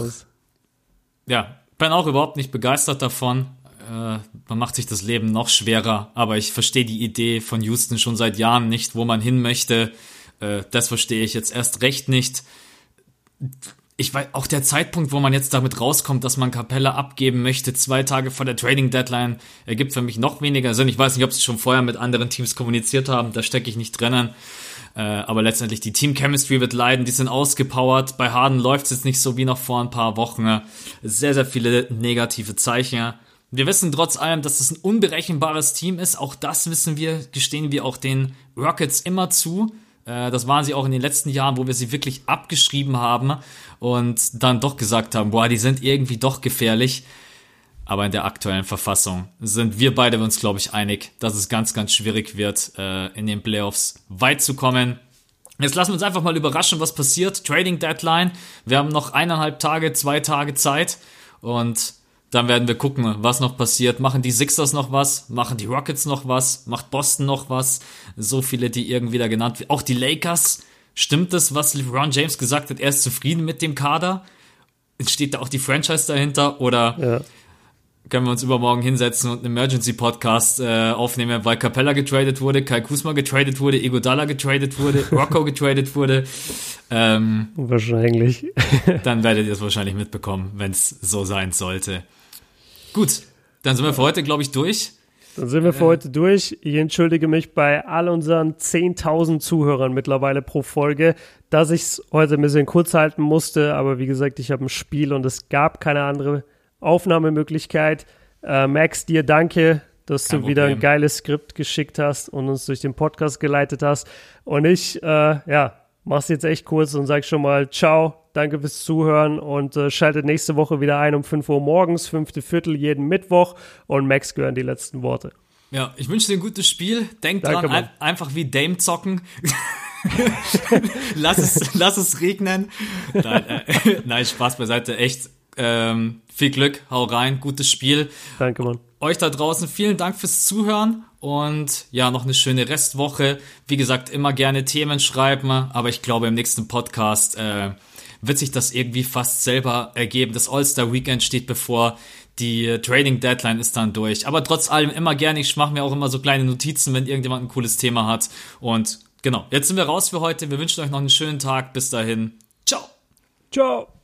Ja, bin auch überhaupt nicht begeistert davon. Äh, man macht sich das Leben noch schwerer, aber ich verstehe die Idee von Houston schon seit Jahren nicht, wo man hin möchte. Äh, das verstehe ich jetzt erst recht nicht. Ich weiß, auch der Zeitpunkt, wo man jetzt damit rauskommt, dass man Capella abgeben möchte, zwei Tage vor der Trading Deadline, ergibt für mich noch weniger Sinn. Ich weiß nicht, ob sie schon vorher mit anderen Teams kommuniziert haben, da stecke ich nicht drinnen. Äh, aber letztendlich die Team Chemistry wird leiden, die sind ausgepowert. Bei Harden läuft es jetzt nicht so wie noch vor ein paar Wochen. Sehr, sehr viele negative Zeichen. Wir wissen trotz allem, dass es ein unberechenbares Team ist. Auch das wissen wir, gestehen wir auch den Rockets immer zu. Äh, das waren sie auch in den letzten Jahren, wo wir sie wirklich abgeschrieben haben und dann doch gesagt haben, boah, die sind irgendwie doch gefährlich. Aber in der aktuellen Verfassung sind wir beide uns, glaube ich, einig, dass es ganz, ganz schwierig wird, äh, in den Playoffs weit zu kommen. Jetzt lassen wir uns einfach mal überraschen, was passiert. Trading Deadline. Wir haben noch eineinhalb Tage, zwei Tage Zeit. Und dann werden wir gucken, was noch passiert. Machen die Sixers noch was? Machen die Rockets noch was? Macht Boston noch was? So viele, die irgendwie da genannt werden. Auch die Lakers. Stimmt es, was LeBron James gesagt hat? Er ist zufrieden mit dem Kader? Steht da auch die Franchise dahinter? Oder ja können wir uns übermorgen hinsetzen und einen Emergency-Podcast äh, aufnehmen, weil Capella getradet wurde, Kai Kusma getradet wurde, Ego Dalla getradet wurde, Rocco getradet wurde. Ähm, wahrscheinlich. dann werdet ihr es wahrscheinlich mitbekommen, wenn es so sein sollte. Gut, dann sind wir für heute, glaube ich, durch. Dann sind wir für heute durch. Ich entschuldige mich bei all unseren 10.000 Zuhörern mittlerweile pro Folge, dass ich es heute ein bisschen kurz halten musste. Aber wie gesagt, ich habe ein Spiel und es gab keine andere Aufnahmemöglichkeit. Äh, Max, dir danke, dass Kein du wieder ein geiles Skript geschickt hast und uns durch den Podcast geleitet hast. Und ich, äh, ja, mach's jetzt echt kurz und sag schon mal Ciao, danke fürs Zuhören und äh, schaltet nächste Woche wieder ein um 5 Uhr morgens, fünfte Viertel jeden Mittwoch und Max gehören die letzten Worte. Ja, ich wünsche dir ein gutes Spiel. Denk danke, dran, ein, einfach wie Dame zocken. lass, es, lass es regnen. Nein, äh, nein, Spaß beiseite. Echt, ähm, viel Glück, hau rein, gutes Spiel. Danke, Mann. Euch da draußen vielen Dank fürs Zuhören und ja, noch eine schöne Restwoche. Wie gesagt, immer gerne Themen schreiben, aber ich glaube, im nächsten Podcast äh, wird sich das irgendwie fast selber ergeben. Das All-Star Weekend steht bevor. Die Trading Deadline ist dann durch. Aber trotz allem immer gerne. Ich mache mir auch immer so kleine Notizen, wenn irgendjemand ein cooles Thema hat. Und genau, jetzt sind wir raus für heute. Wir wünschen euch noch einen schönen Tag. Bis dahin. Ciao. Ciao.